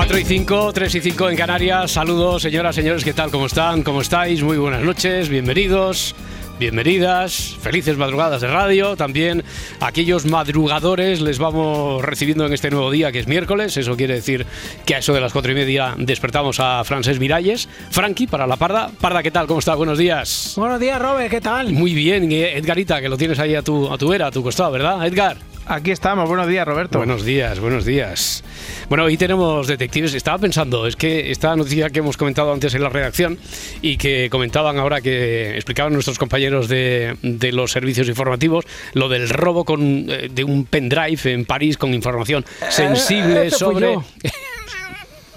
Cuatro y 5, 3 y 5 en Canarias. Saludos, señoras, señores, ¿qué tal? ¿Cómo están? ¿Cómo estáis? Muy buenas noches, bienvenidos, bienvenidas, felices madrugadas de radio. También aquellos madrugadores les vamos recibiendo en este nuevo día, que es miércoles. Eso quiere decir que a eso de las cuatro y media despertamos a Francés Miralles. Frankie, para la Parda. Parda, ¿qué tal? ¿Cómo estás? Buenos días. Buenos días, Robert, ¿qué tal? Muy bien, Edgarita, que lo tienes ahí a tu, a tu vera, a tu costado, ¿verdad, Edgar? Aquí estamos, buenos días, Roberto. Buenos días, buenos días. Bueno, hoy tenemos detectives. Estaba pensando, es que esta noticia que hemos comentado antes en la redacción y que comentaban ahora que explicaban nuestros compañeros de, de los servicios informativos, lo del robo con, eh, de un pendrive en París con información sensible ese fui sobre...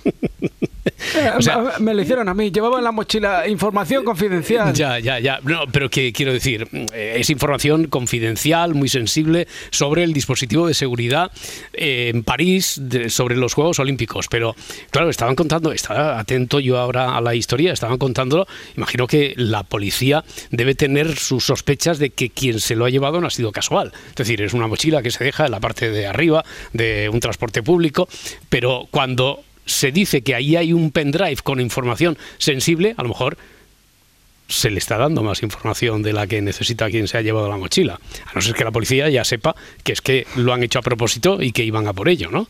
O sea- me- lo hicieron a mí. Llevaba en la mochila información confidencial. Ya, ya, ya. No, pero que quiero decir, eh, es información confidencial, muy sensible sobre el dispositivo de seguridad eh, en París de- sobre los Juegos Olímpicos. Pero claro, estaban contando, estaba atento yo ahora a la historia, estaban contándolo. Imagino que la policía debe tener sus sospechas de que quien se lo ha llevado no ha sido casual. Es decir, es una mochila que se deja en la parte de arriba de un transporte público, pero cuando se dice que ahí hay un pendrive con información sensible, a lo mejor se le está dando más información de la que necesita quien se ha llevado la mochila. A no ser que la policía ya sepa que es que lo han hecho a propósito y que iban a por ello, ¿no?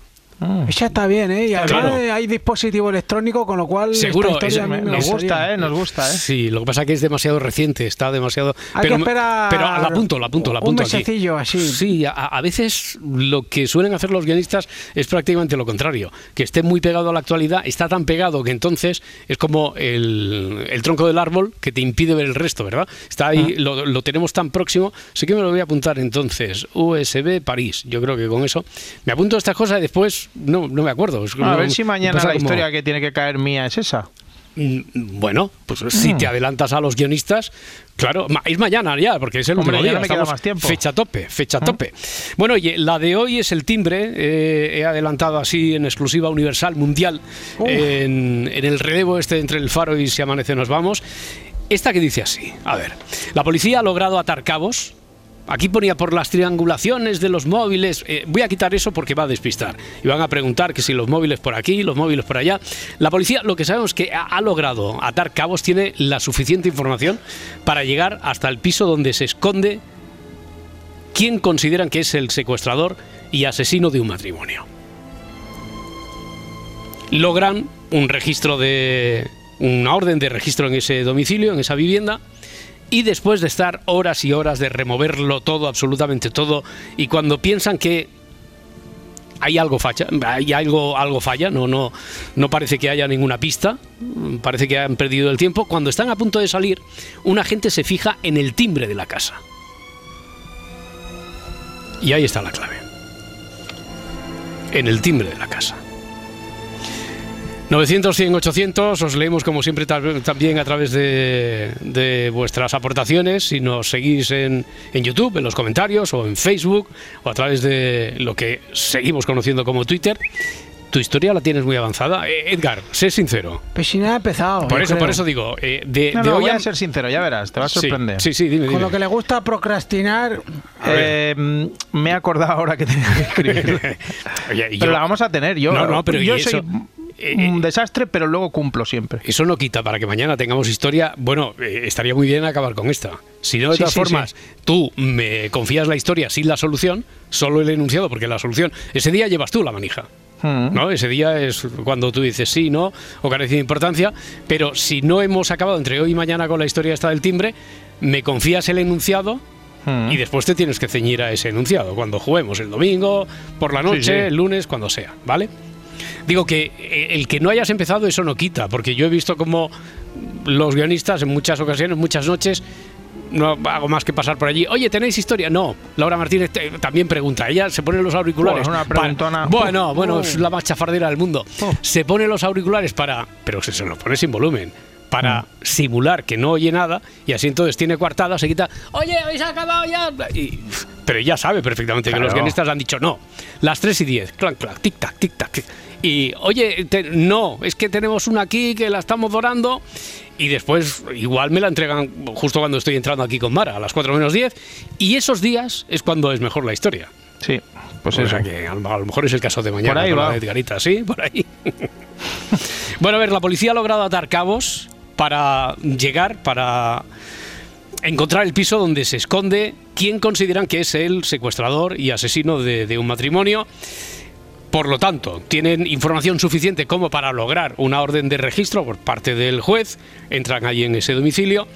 Esa está bien, ¿eh? Y además Claro. hay dispositivo electrónico, con lo cual. Seguro, es- a mí me nos gusta, ¿eh? Nos gusta, ¿eh? Sí, lo que pasa es que es demasiado reciente, está demasiado... Hay pero, que esperar pero la apunto, la apunto, la un apunto aquí. mesecillo así. Sí, a, a veces lo que suelen hacer los guionistas es prácticamente lo contrario, que esté muy pegado a la actualidad, está tan pegado que entonces es como el, el tronco del árbol que te impide ver el resto, ¿verdad? Está ahí, lo, lo tenemos tan próximo, sí que me lo voy a apuntar entonces, USB París, yo creo que con eso me apunto estas cosas y después no, no me acuerdo. Es A ver si mañana la como- historia que tiene que caer mía es esa. Mm, Bueno, pues si te adelantas a los guionistas, claro, es mañana ya, porque es el Hombre, último día. me queda más tiempo. Fecha tope, fecha tope. Bueno, oye, la de hoy es el timbre, eh, he adelantado así en exclusiva universal, mundial, en, en el relevo este entre el faro y si amanece nos vamos. Esta que dice así, a ver, la policía ha logrado atar cabos Aquí ponía por las triangulaciones de los móviles. Eh, voy a quitar eso porque va a despistar. Y van a preguntar que si los móviles por aquí, los móviles por allá. La policía lo que sabemos es que ha, logrado atar cabos, tiene la suficiente información para llegar hasta el piso donde se esconde quien consideran que es el secuestrador y asesino de un matrimonio. Logran un registro de. una orden de registro en ese domicilio, en esa vivienda. Y después de estar horas y horas de removerlo todo, absolutamente todo, y cuando piensan que hay algo falla, hay algo, algo falla, no, no, no parece que haya ninguna pista, mm, parece que han perdido el tiempo. Cuando están a punto de salir, un agente se fija en el timbre de la casa. Y ahí está la clave. En el timbre de la casa. 900, 100, 800, os leemos como siempre también a través de, de vuestras aportaciones, si nos seguís en, en YouTube, en los comentarios o en Facebook o a través de lo que seguimos conociendo como Twitter. Tu historia la tienes muy avanzada. Eh, Edgar, sé sincero. Pues si nada ha empezado. Por eso, creo. por eso digo, eh, de, No, de no, hoy voy a- a ser sincero, ya verás, te va a sorprender. Sí, sí, dime, Con lo que le gusta procrastinar. Eh, me he acordado ahora que tenía que escribir. Oye, pero yo- la vamos a tener. Yo, No, no, pero yo ¿y soy eso? Eh, un eh, desastre, pero luego cumplo siempre. Eso no quita para que mañana tengamos historia. Bueno, eh, estaría muy bien acabar con esta. Si no, de Sí, todas sí, formas, tú me confías la historia sin la solución, solo el enunciado, porque la solución, ese día llevas tú la manija. Mm. ¿no? Ese día es cuando tú dices sí, no, o carece de importancia, pero si no hemos acabado entre hoy y mañana con la historia esta del timbre, me confías el enunciado Mm. y después te tienes que ceñir a ese enunciado, cuando juguemos el domingo, por la noche, Sí, sí. el lunes, cuando sea, ¿vale? Digo que eh, el que no hayas empezado eso no quita, porque yo he visto como los guionistas en muchas ocasiones, muchas noches, no hago más que pasar por allí. Oye, ¿tenéis historia? No. Laura Martínez te- también pregunta. Ella se pone los auriculares. Es una preguntona. Bueno, bueno, es la más chafardera del mundo. Oh. Se pone los auriculares para. Pero se, se los pone sin volumen. Para Mm. simular que no oye nada y así entonces tiene coartada, se quita. Oye, habéis acabado ya. Y- pero ella sabe perfectamente que los Claro. guionistas han dicho no. Las 3 y 10. Clank, clank, tic tac, tic tac. Y oye, te- no, es que tenemos una aquí que la estamos dorando y después igual me la entregan justo cuando estoy entrando aquí con Mara, a las 4 menos 10. Y esos días es cuando es mejor la historia. Sí, pues o eso. sea que a lo mejor es el caso de mañana. Por ahí con la de Edgarita, sí, por ahí. bueno, a ver, la policía ha logrado atar cabos para llegar, para encontrar el piso donde se esconde quien consideran que es el secuestrador y asesino de, de un matrimonio. Por lo tanto, tienen información suficiente como para lograr una orden de registro por parte del juez. Entran allí en ese domicilio.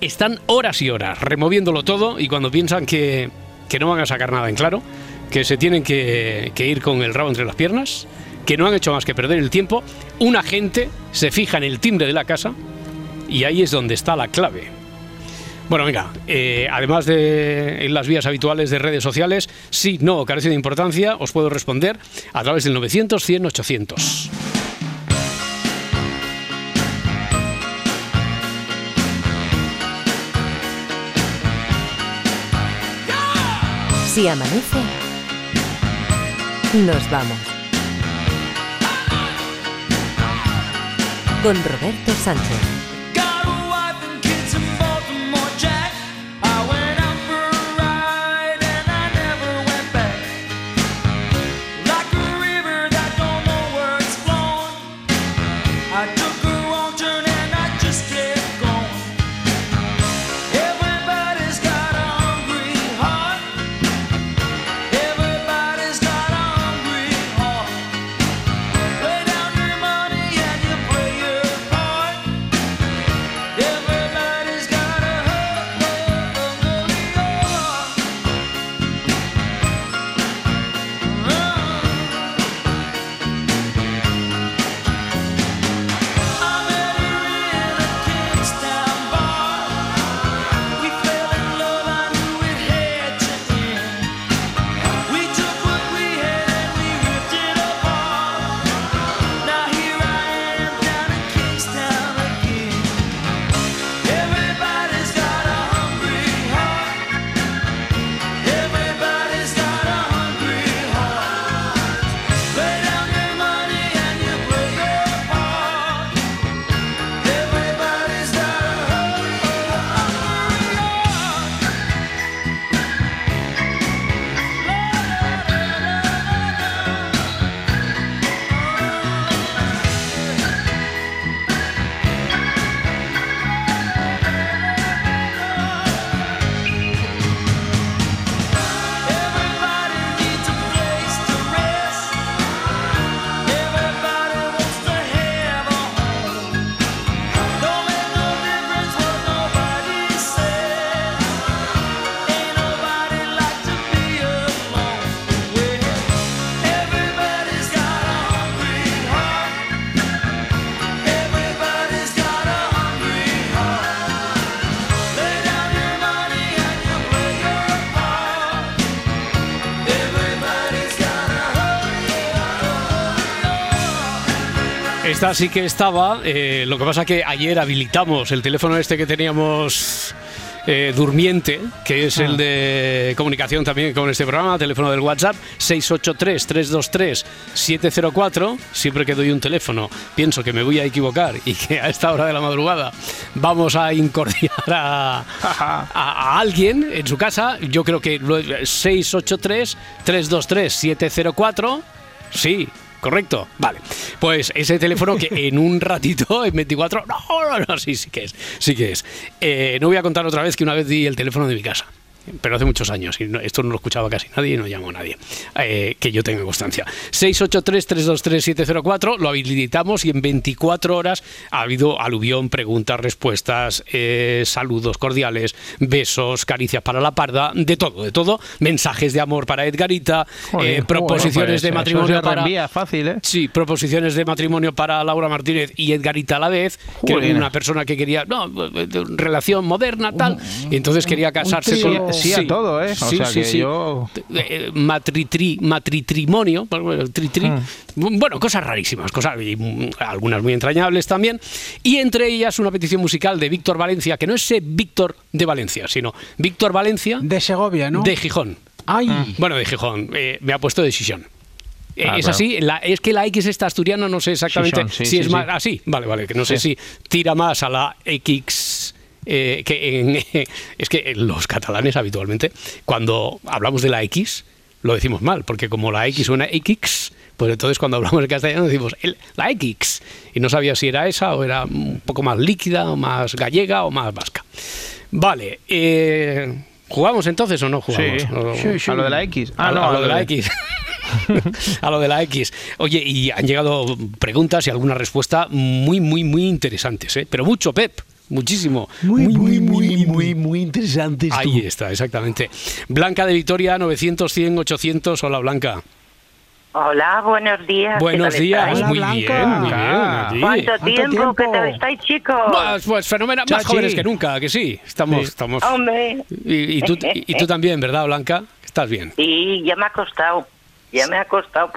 Están horas y horas removiéndolo todo y cuando piensan que, que no van a sacar nada en claro, que se tienen que, que ir con el rabo entre las piernas, que no han hecho más que perder el tiempo, un agente se fija en el timbre de la casa y ahí es donde está la clave. Bueno, venga, eh, además de las vías habituales de redes sociales, sí, no, carece de importancia, os puedo responder a través del 900 100 800. Si amanece, nos vamos. Con Roberto Sánchez. Esta sí que estaba, eh, lo que pasa que ayer habilitamos el teléfono este que teníamos eh, durmiente, que es el de comunicación también con este programa, teléfono del WhatsApp, 683-323-704. Siempre que doy un teléfono pienso que me voy a equivocar y que a esta hora de la madrugada vamos a incordiar a, a- a alguien en su casa. Yo creo que lo- 683-323-704. Sí, correcto. Vale. Pues ese teléfono que en un ratito, en 24. No, no, no, sí, sí que es. Sí que es. Eh, no voy a contar otra vez que una vez di el teléfono de mi casa. Pero hace muchos años, y no- esto no lo escuchaba casi nadie y no llamó a nadie, eh, que yo tenga constancia. 683-323-704, lo habilitamos y en 24 horas ha habido aluvión, preguntas, respuestas, eh, saludos cordiales, besos, caricias para la parda, de todo, de todo, mensajes de amor para Edgarita, Joder, eh, proposiciones de matrimonio se para... fácil. Sí, proposiciones de matrimonio para Laura Martínez y Edgarita a la vez, que era una persona que quería, no, relación moderna, tal, y entonces quería casarse con... Sí a todo, ¿eh? O sea que yo- Eh, matritri, matritrimonio, bueno, tri, tri. Hmm. bueno, cosas rarísimas, cosas y, mm, algunas muy entrañables también, y entre ellas una petición musical de Víctor Valencia, que no es ese Víctor de Valencia, sino Víctor Valencia De Segovia, ¿no? de Gijón. Ay, Bueno, de Gijón, eh, me ha puesto de Xixón. Eh, Ah, es claro. así, la- es que la X está asturiana, no sé exactamente Xixón, sí, si sí, es sí. más así. Vale, vale, que no sé si tira más a la X. eh, que en- es que los catalanes habitualmente, cuando hablamos de la X, lo decimos mal, porque como la X suena X, pues entonces cuando hablamos en castellano decimos el- la X. Y no sabía si era esa o era un poco más líquida, o más gallega o más vasca. Vale, eh, ¿jugamos entonces o no jugamos? Sí. Sí, sí. A lo de la X. a, lo- a lo de la X. a lo de la X. Oye, y han llegado preguntas y alguna respuesta muy, muy, muy interesantes, ¿eh? Pero mucho, Pep. Muchísimo. muy, muy, muy, muy, muy interesante. Ahí está, exactamente. Blanca de Vitoria, 900, 100, 800. Hola, Blanca. Hola, buenos días. ¿qué Buenos días. muy Blanca. bien, muy bien. Aquí. ¿Cuánto ¿Cuánto tiempo? tiempo? ¿Qué tal estáis, chicos? Pues, pues fenomenal, más jóvenes que nunca, que sí. Estamos, Sí. estamos. Hombre, Y, y tú, y, y tú también, ¿verdad, Blanca? Estás bien. sí, ya me ha costado. Ya me ha costado.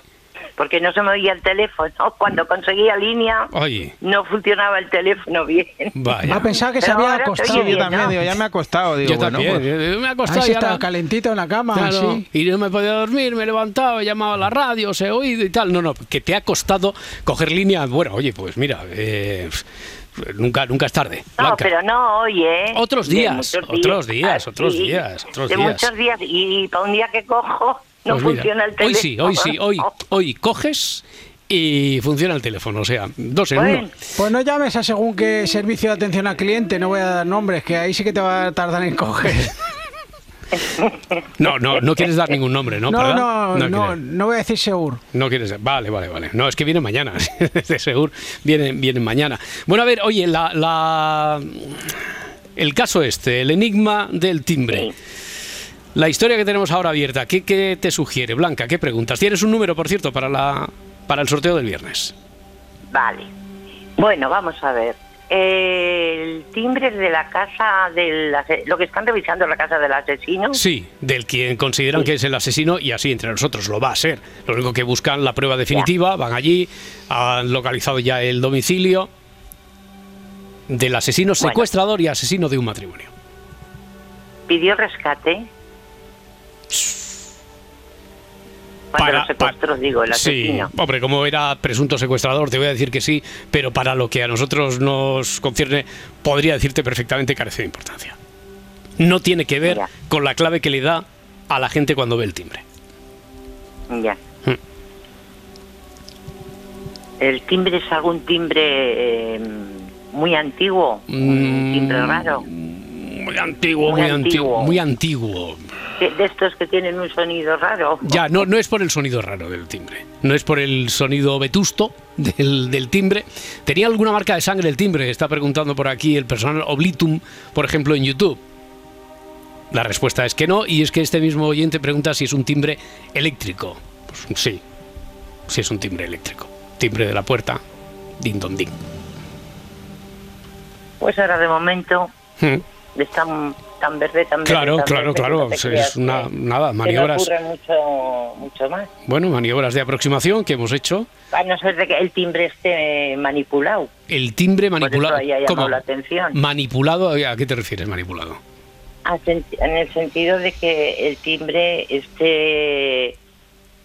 Porque no se me oía el teléfono. Cuando conseguía línea, Oye, no funcionaba el teléfono bien. vaya. Ha pensado que se Pero había acostado. Yo también, ¿no? digo, ya me ha costado. Digo, Yo bueno, también. pues, eh, Me ha Ahí costado sí y estaba ahora- calentito en la cama, Claro, y no me podía dormir, me he levantado, he llamado a la radio, os he oído y tal. No, no, que te ha costado coger línea. Bueno, oye, pues mira, eh, nunca, nunca es tarde. No, Blanca. pero no hoy, ¿eh? Otros De días, otros días, Ah, otros sí, días, otros de días. muchos días. Y para un día que cojo, no Pues mira, funciona el teléfono. Hoy sí, hoy sí, hoy, hoy coges y funciona el teléfono, o sea, dos en Bueno, uno. Pues no llames a según qué servicio de atención al cliente, no voy a dar nombres, que ahí sí que te va a tardar en coger. No, no, no quieres dar ningún nombre, ¿no? No, ¿Verdad? no, no, no voy a decir seguro. No quieres. Vale, vale, vale. No, es que viene mañana. De seguro vienen, vienen mañana. Bueno, a ver, oye, la, la- el caso este, el enigma del timbre. La historia que tenemos ahora abierta, ¿qué, qué te sugiere, Blanca? ¿Qué preguntas? Tienes un número, por cierto, para, la, para el sorteo del viernes. Vale. Bueno, vamos a ver. El timbre de la casa del... Lo que están revisando la casa del asesino. Sí, del quien consideran que es el asesino y así entre nosotros lo va a ser. Lo único que buscan la prueba definitiva, van allí, han localizado ya el domicilio del asesino Bueno. secuestrador y asesino de un matrimonio. Pidió rescate. Para- los secuestros, digo, el asesino. Sí, hombre, como era presunto secuestrador, te voy a decir que sí, pero para lo que a nosotros nos concierne, podría decirte perfectamente carece de importancia. No tiene que ver Ya. con la clave que le da a la gente cuando ve el timbre. Ya. Hmm. ¿El timbre es algún timbre eh, muy antiguo? ¿Un Mm, timbre raro? Muy antiguo, Muy muy, antiguo. antiguo. muy antiguo. De, de estos que tienen un sonido raro. Ya, no, no es por el sonido raro del timbre, no es por el sonido vetusto del, del timbre. ¿Tenía alguna marca de sangre el timbre? Está preguntando por aquí el personal Oblitum, por ejemplo, en YouTube. La respuesta es que no, y es que este mismo oyente pregunta si es un timbre eléctrico. Pues sí, sí es un timbre eléctrico. Timbre de la puerta, din don din. Pues ahora de momento Hmm. Está tan verde, tan verde. Claro, tan claro, verde, claro. no te Es una, nada, no maniobras. ocurre mucho, mucho más. Bueno, maniobras de aproximación que hemos hecho. A no ser de que el timbre esté manipulado. El timbre manipulado. ¿Cómo? la atención. Manipulado, ¿a qué te refieres, manipulado? En el sentido de que el timbre esté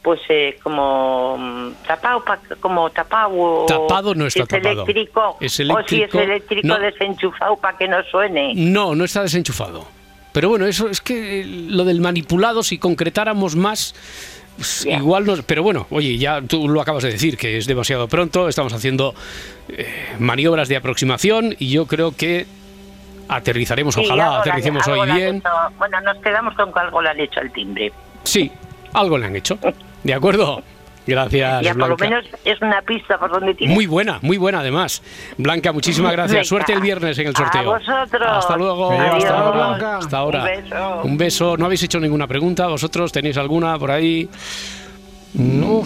pues eh, como mm, tapado pa- como tapado o Tapado no si está es tapado. eléctrico Es o si es eléctrico, eléctrico no. desenchufado para que no suene No, no está desenchufado. Pero bueno, eso es que eh, lo del manipulado, si concretáramos más, pues, igual nos. Pero bueno, oye, ya tú lo acabas de decir, que es demasiado pronto, estamos haciendo eh, maniobras de aproximación y yo creo que aterrizaremos, Sí, ojalá aterricemos hoy bien. bueno, nos quedamos con que algo le han hecho al timbre. Sí, algo le han hecho. ¿De acuerdo? Gracias, ya por lo menos es una pista por donde tiene. Muy buena, muy buena además. Blanca, muchísimas gracias. Venga. Suerte el viernes en el A sorteo. vosotros. Hasta luego. Adiós. Hasta ahora. Blanca. Hasta ahora. Un beso. Un beso. ¿No habéis hecho ninguna pregunta vosotros? ¿Tenéis alguna por ahí? No.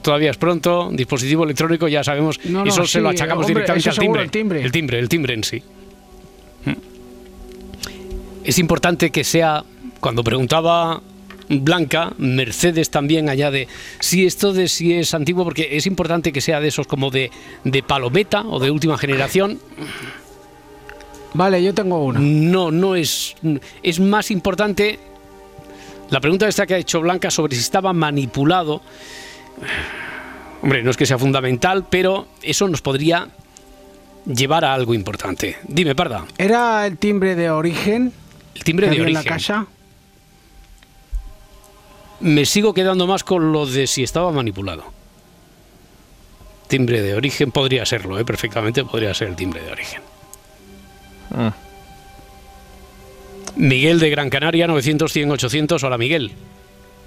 Todavía es pronto. Dispositivo electrónico, ya sabemos. No, no, eso se lo achacamos hombre, directamente al timbre. el timbre. El timbre, el timbre en sí. Es importante que sea, cuando preguntaba Blanca, Mercedes también añade, si esto de si es antiguo, porque es importante que sea de esos como de, de palometa o de última generación. Vale, yo tengo una. No, no es. Es más importante. La pregunta esta que ha hecho Blanca sobre si estaba manipulado. Hombre, no es que sea fundamental, pero eso nos podría llevar a algo importante. Dime, Parda. ¿Era el timbre de origen El timbre de había en la origen. casa? Me sigo quedando más con lo de si estaba manipulado. Timbre de origen podría serlo, ¿eh? perfectamente podría ser el timbre de origen. Mm. Miguel de Gran Canaria, 900, 100, 800. Hola, Miguel.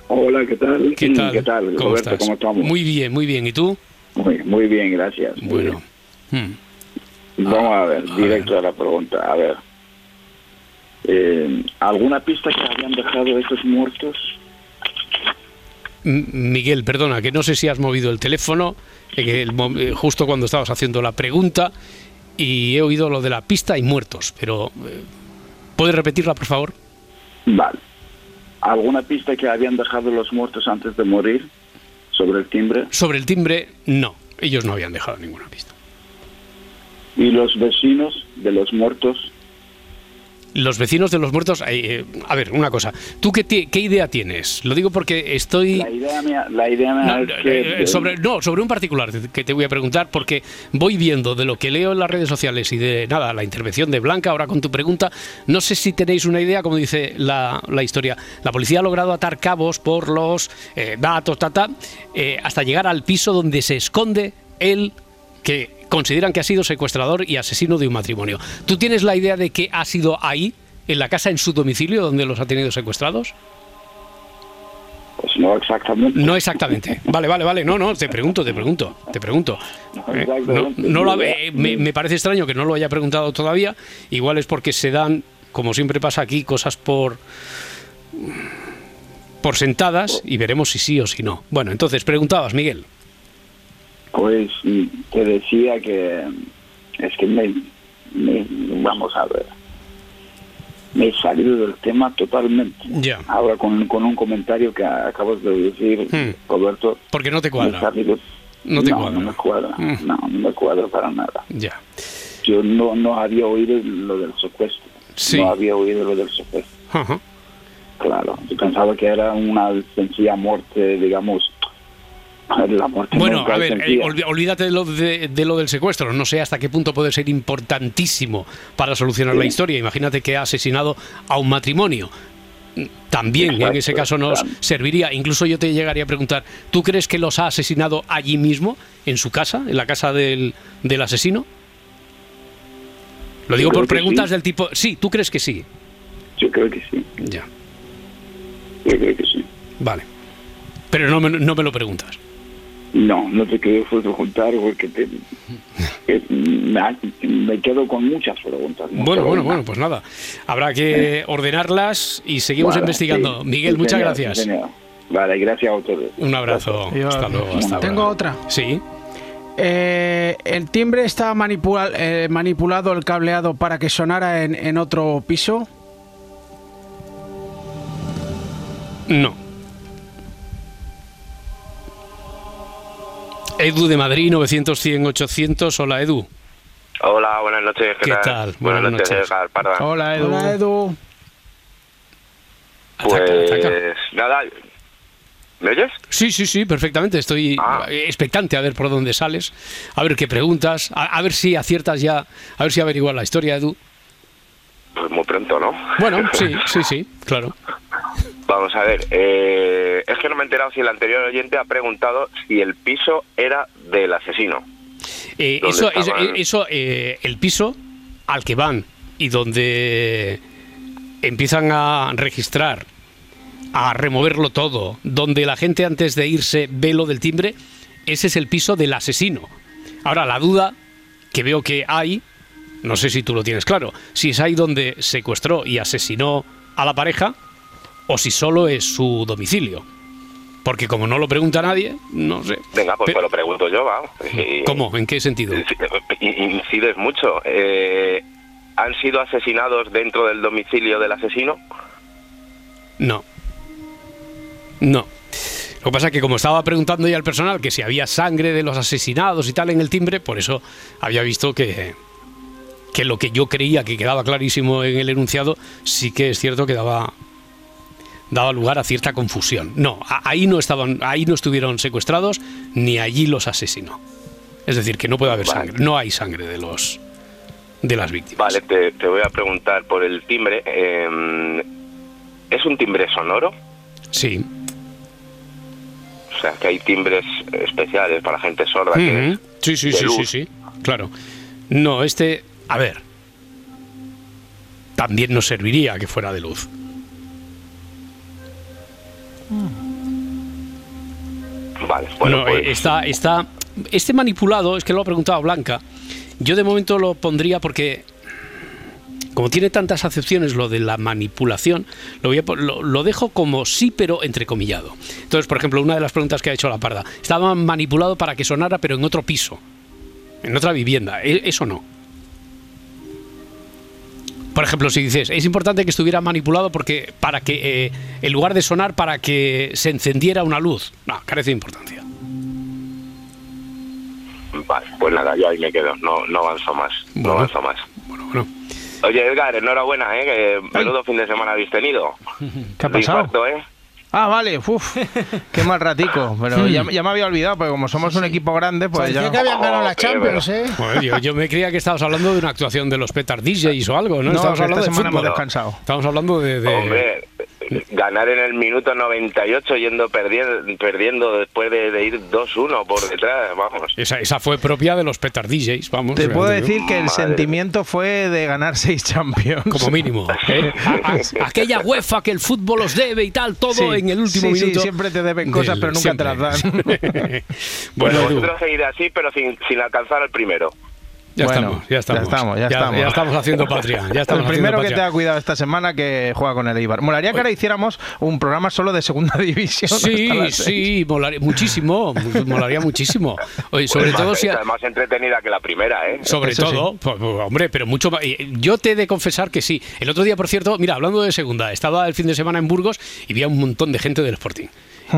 Hola, ¿qué tal? ¿Qué tal? ¿Qué tal, ¿Cómo Roberto? estás? ¿Cómo estamos? Muy bien, muy bien. ¿Y tú? Muy, muy bien, gracias. Muy Bueno. Hmm. bien. Vamos a ver, a directo a, la pregunta. A ver. Eh, ¿Alguna pista que habían dejado estos muertos? Miguel, perdona, que no sé si has movido el teléfono, eh, el eh, justo cuando estabas haciendo la pregunta, y he oído lo de la pista y muertos, pero eh, ¿puedes repetirla, por favor? Vale. ¿Alguna pista que habían dejado los muertos antes de morir sobre el timbre? Sobre el timbre, no. Ellos no habían dejado ninguna pista. ¿Y los vecinos de los muertos? Los vecinos de los muertos, eh, eh, a ver, una cosa. ¿Tú qué, qué idea tienes? Lo digo porque estoy... La idea mía, la idea mía No, es que... eh, sobre, no, sobre un particular que te voy a preguntar, porque voy viendo de lo que leo en las redes sociales y de nada, la intervención de Blanca, ahora con tu pregunta, no sé si tenéis una idea, como dice la, la historia. La policía ha logrado atar cabos por los eh, datos, eh, hasta llegar al piso donde se esconde el que consideran que ha sido secuestrador y asesino de un matrimonio. ¿Tú tienes la idea de que ha sido ahí, en la casa, en su domicilio, donde los ha tenido secuestrados? Pues no exactamente. No exactamente. Vale, vale, vale. No, no, te pregunto, te pregunto, te pregunto. No, Eh, no, exactamente. no lo eh, me, me parece extraño que no lo haya preguntado todavía. Igual es porque se dan, como siempre pasa aquí, cosas por por sentadas y veremos si sí o si no. Bueno, entonces preguntabas, Miguel. Pues mm, te decía que es que me, me- vamos a ver me he salido del tema totalmente Ya. ahora con, con un comentario que acabas de decir Hmm. Roberto Porque no te cuadra. salido No te no, cuadra. no me cuadra Hmm. no no me cuadra para nada Ya. yo no no había oído lo del secuestro Sí. no había oído lo del secuestro Ajá. claro yo pensaba que era una sencilla muerte digamos la muerte Bueno, nunca a ver, eh, olvídate de lo, de, de lo del secuestro. No sé hasta qué punto puede ser importantísimo para solucionar la historia. Imagínate que ha asesinado a un matrimonio. También en Exacto, ese caso nos claro. serviría. Incluso yo te llegaría a preguntar, ¿tú crees que los ha asesinado allí mismo, en su casa, en la casa del, del asesino? Lo digo por preguntas sí. del tipo, sí, ¿tú crees que sí? yo creo que sí Ya, yo creo que sí vale. Pero no me, no me lo preguntas. No, no te quiero preguntar porque te, que me, me quedo con muchas preguntas. muchas Bueno, bueno, bueno, pues nada. Habrá que ordenarlas y seguimos Vale, investigando. sí, Miguel, sí, muchas señor, gracias. sí. Vale, gracias a ustedes. Un abrazo. Hasta luego. Hasta Tengo ahora. otra. Sí. Eh, el timbre está manipula- eh, manipulado el cableado para que sonara en, en otro piso. No. Edu de Madrid, 900, 100, 800. Hola, Edu. Hola, buenas noches. ¿Qué, ¿Qué tal? Buenas, Buenas noches, noches. Parda. Hola, Edu. Hola, Edu. Pues Ataca, ataca. nada. ¿Me oyes? Sí, sí, sí, perfectamente. Estoy Ah. expectante a ver por dónde sales, a ver qué preguntas, a, a ver si aciertas ya, a ver si averiguas la historia, Edu. Pues muy pronto, ¿no? Bueno, sí, sí, sí, claro. Vamos a ver. eh, es que no me he enterado si el anterior oyente ha preguntado si el piso era del asesino. Eh, ¿Dónde eso, eso, estaban? eso, eh, el piso al que van y donde empiezan a registrar, a removerlo todo, donde la gente antes de irse ve lo del timbre, ese es el piso del asesino. Ahora, la duda que veo que hay, no sé si tú lo tienes claro, si es ahí donde secuestró y asesinó a la pareja o si solo es su domicilio. Porque como no lo pregunta nadie, no sé. Venga, pues Pe- te lo pregunto yo, va. Y- ¿Cómo? ¿En qué sentido? Incides mucho. Eh, ¿Han sido asesinados dentro del domicilio del asesino? No. No. Lo que pasa es que como estaba preguntando ya al personal que si había sangre de los asesinados y tal en el timbre, por eso había visto que, que lo que yo creía que quedaba clarísimo en el enunciado, sí que es cierto que daba, daba lugar a cierta confusión. No, ahí no estaban, ahí no estuvieron secuestrados, ni allí los asesinó. Es decir, que no puede haber Vale. sangre, no hay sangre de los de las víctimas. Vale, te, te voy a preguntar por el timbre. Eh, ¿Es un timbre sonoro? Sí. O sea, que hay timbres especiales para gente sorda. que. Sí, sí, sí, sí, sí, claro. No, este, a ver, también nos serviría que fuera de luz. Vale, bueno, No, pues, eh, está, está, este manipulado, es que lo ha preguntado Blanca, yo de momento lo pondría porque, como tiene tantas acepciones lo de la manipulación, lo, voy a po- lo, lo dejo como sí, pero entrecomillado. Entonces, por ejemplo, una de las preguntas que ha hecho la parda, estaba manipulado para que sonara, pero en otro piso, en otra vivienda, E- eso no. Por ejemplo, si dices, es importante que estuviera manipulado porque para que, eh, en lugar de sonar, para que se encendiera una luz. No, carece de importancia. vale, pues nada, yo ahí me quedo. No, no avanzo más. No avanzo más. Bueno, bueno. Oye, Edgar, enhorabuena, ¿eh? Que menudo fin de semana habéis tenido. ¿Qué ha pasado? Infarto, ¿eh? Ah, vale, uf, qué mal ratico. Pero ya, ya me había olvidado, porque como somos un equipo grande, pues Parecía ya. que habían ganado la Joder, Champions, ¿eh? Yo, yo me creía que estabas hablando de una actuación de los Petard DJs o algo, ¿no? No, Estamos que hablando esta de semana hemos fútbol. descansado. Estamos hablando de... de- Hombre, ganar en el minuto 98 yendo perdiendo, perdiendo después de, de ir 2-1 por detrás, vamos. Esa, esa fue propia de los Petard DJs, vamos. Te puedo decir que el Madre. sentimiento fue de ganar seis Champions. Como mínimo. ¿eh? Aquella UEFA que el fútbol os debe y tal, todo Sí, en el último sí, sí, minuto. siempre te deben cosas, del- pero nunca te las dan. bueno, Bueno, vosotros seguid así, pero sin, sin alcanzar al primero. Ya, Bueno, estamos, ya estamos. ya estamos, ya estamos. ya estamos haciendo patria. Ya estamos el primero que te ha cuidado esta semana que juega con el Eibar. Molaría que ahora hiciéramos un programa solo de segunda división. Sí, sí, molaría muchísimo, molaría muchísimo. Oye, sobre Pues todo más, si... entretenida que la primera, ¿eh? Sobre Eso todo, pues, pues, hombre, pero mucho más. y Yo te he de confesar que sí. El otro día, por cierto, mira, hablando de segunda, estaba el fin de semana en Burgos y vi a un montón de gente del Sporting.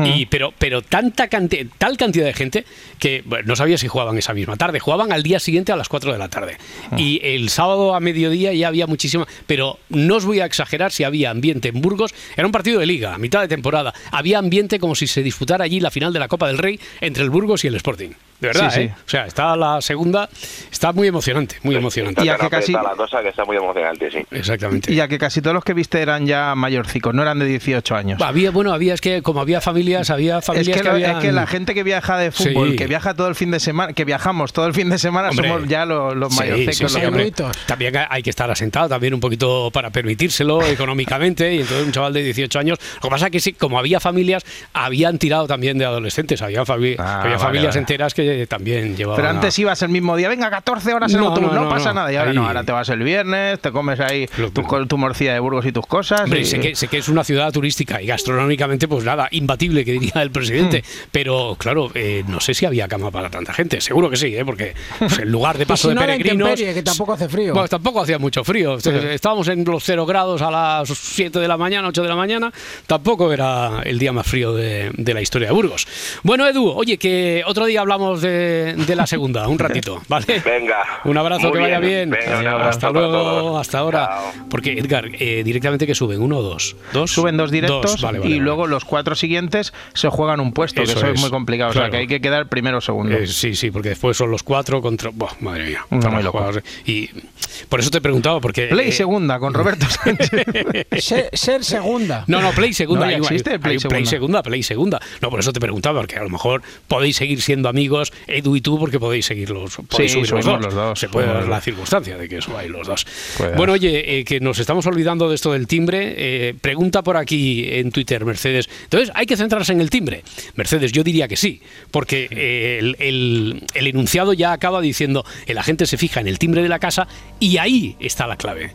Y, pero, pero tanta canti- tal cantidad de gente que bueno, no sabía si jugaban esa misma tarde. Jugaban al día siguiente a las 4 de la tarde. Y el sábado a mediodía ya había muchísima. Pero no os voy a exagerar si había ambiente en Burgos. Era un partido de liga, a mitad de temporada. Había ambiente como si se disputara allí la final de la Copa del Rey entre el Burgos y el Sporting. De verdad, Sí, sí. ¿eh? O sea, está la segunda, está muy emocionante, muy emocionante. Y a Está que casi- la cosa que está muy emocionante, sí. Exactamente. Y ya que casi todos los que viste eran ya mayorcicos, no eran de 18 años. Había, bueno, había, es que como había familias, había Es familias que, que, habían- es que la gente que viaja de fútbol, Sí. que viaja todo el fin de semana, que viajamos todo el fin de semana, Hombre. somos ya los, los Sí, mayorcicos. sí, los. También hay que estar asentado también un poquito para permitírselo económicamente y entonces un chaval de 18 años. Lo que pasa es que sí, como había familias, habían tirado también de adolescentes, había, fami- Ah, había vale, familias vale. enteras que también llevaban. Pero antes ibas el mismo día, venga, 14 horas en No, autobús, no, no, no, pasa no. nada. Y ahora Ahí- no, ahora te vas el viernes, te comes ahí Lo- tu, tu morcilla de Burgos y tus cosas. Hombre, y- sé que, sé que es una ciudad turística y gastronómicamente, pues nada, imbatible, que diría el presidente. Hmm. Pero claro, eh, no sé si había cama para tanta gente. Seguro que sí, ¿eh? porque pues, en lugar de paso si de peregrinos. que tampoco hace frío. Bueno, tampoco hacía mucho frío. Estábamos en los 0 grados a las 7 de la mañana, 8 de la mañana. Tampoco era el día más frío de, de la historia de Burgos. Bueno, Edu, oye, que otro día hablamos de, de la segunda, un ratito, ¿vale? Venga. Un abrazo, que vaya bien. Venga, Hasta luego, hasta ahora. Chao. Porque, Edgar, eh, directamente que suben, uno o dos. ¿Dos? Suben dos directos Dos, vale, vale, y vale. luego los cuatro siguientes se juegan un puesto, Eso que eso es, es, muy complicado. O sea, que hay que quedar primero o segundo. Eh, sí, sí, porque después son los cuatro contra. Buah, madre mía. No, muy loco. Y por eso te he preguntado, porque. Play eh, segunda con Roberto Sánchez. Ser, ser segunda. No, no, Play segunda. No, ya hay- existe hay- Play hay un Play segunda. segunda, Play segunda. No, por eso te preguntaba, porque a lo mejor podéis seguir siendo amigos dos, Edu y tú, porque podéis seguirlos. podéis Sí, subir los dos. los dos, Se puede dar la circunstancia de que subáis los dos. Puede Bueno, oye, eh, que nos estamos olvidando de esto del timbre. eh, pregunta por aquí en Twitter, Mercedes. Entonces, ¿hay que centrarse en el timbre? Mercedes, yo diría que sí, porque eh, el, el- el enunciado ya acaba diciendo, el agente se fija en el timbre de la casa y ahí está la clave.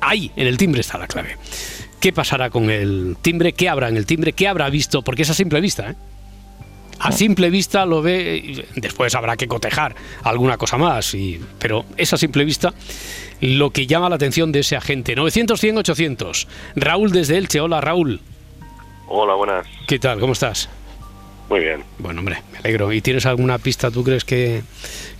Ahí, en el timbre está la clave. ¿Qué pasará con el timbre? ¿Qué habrá en el timbre? ¿Qué habrá visto? Porque es a simple vista, ¿eh? A simple vista lo ve, después habrá que cotejar alguna cosa más, y, pero es a simple vista lo que llama la atención de ese agente. 900, 100, 800. Raúl desde Elche. Hola, Raúl. Hola, buenas. ¿Qué tal? ¿Cómo estás? Muy bien. Bueno, hombre, me alegro. ¿Y tienes alguna pista? ¿Tú crees que,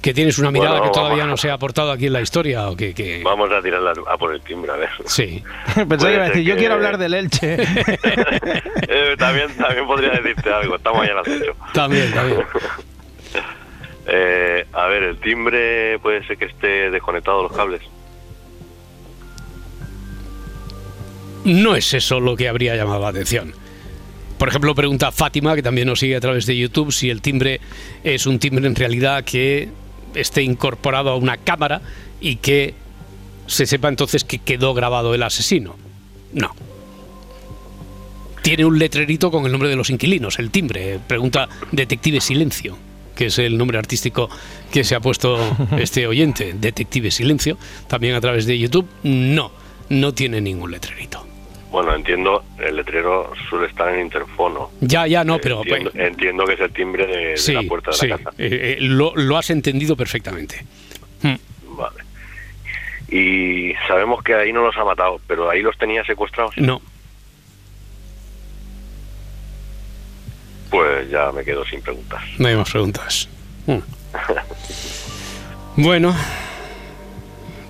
que tienes una mirada Bueno, que todavía no se ha aportado aquí en la historia? ¿O que, que- Vamos a tirarla a por el timbre, a ver. Sí. Pensé que iba a decir, yo quiero hablar del Elche. Eh, también, también podría decirte algo, estamos ya en acecho. También, también. Eh, a ver, el timbre puede ser que esté desconectado los cables. No es eso lo que habría llamado la atención. Por ejemplo, pregunta Fátima, que también nos sigue a través de YouTube, si el timbre es un timbre en realidad que esté incorporado a una cámara y que se sepa entonces que quedó grabado el asesino. No. Tiene un letrerito con el nombre de los inquilinos, el timbre. Pregunta Detective Silencio, que es el nombre artístico que se ha puesto este oyente. Detective Silencio, también a través de YouTube. No, no tiene ningún letrerito. Bueno, entiendo, el letrero suele estar en interfono. Ya, ya, no, pero... Entiendo, entiendo que es el timbre de, la puerta de sí, la casa. eh, eh, lo, lo has entendido perfectamente. Hmm. Vale. Y sabemos que ahí no los ha matado, pero ahí los tenía secuestrados. No, Pues ya me quedo sin preguntas. no hay más preguntas. Hmm. Bueno,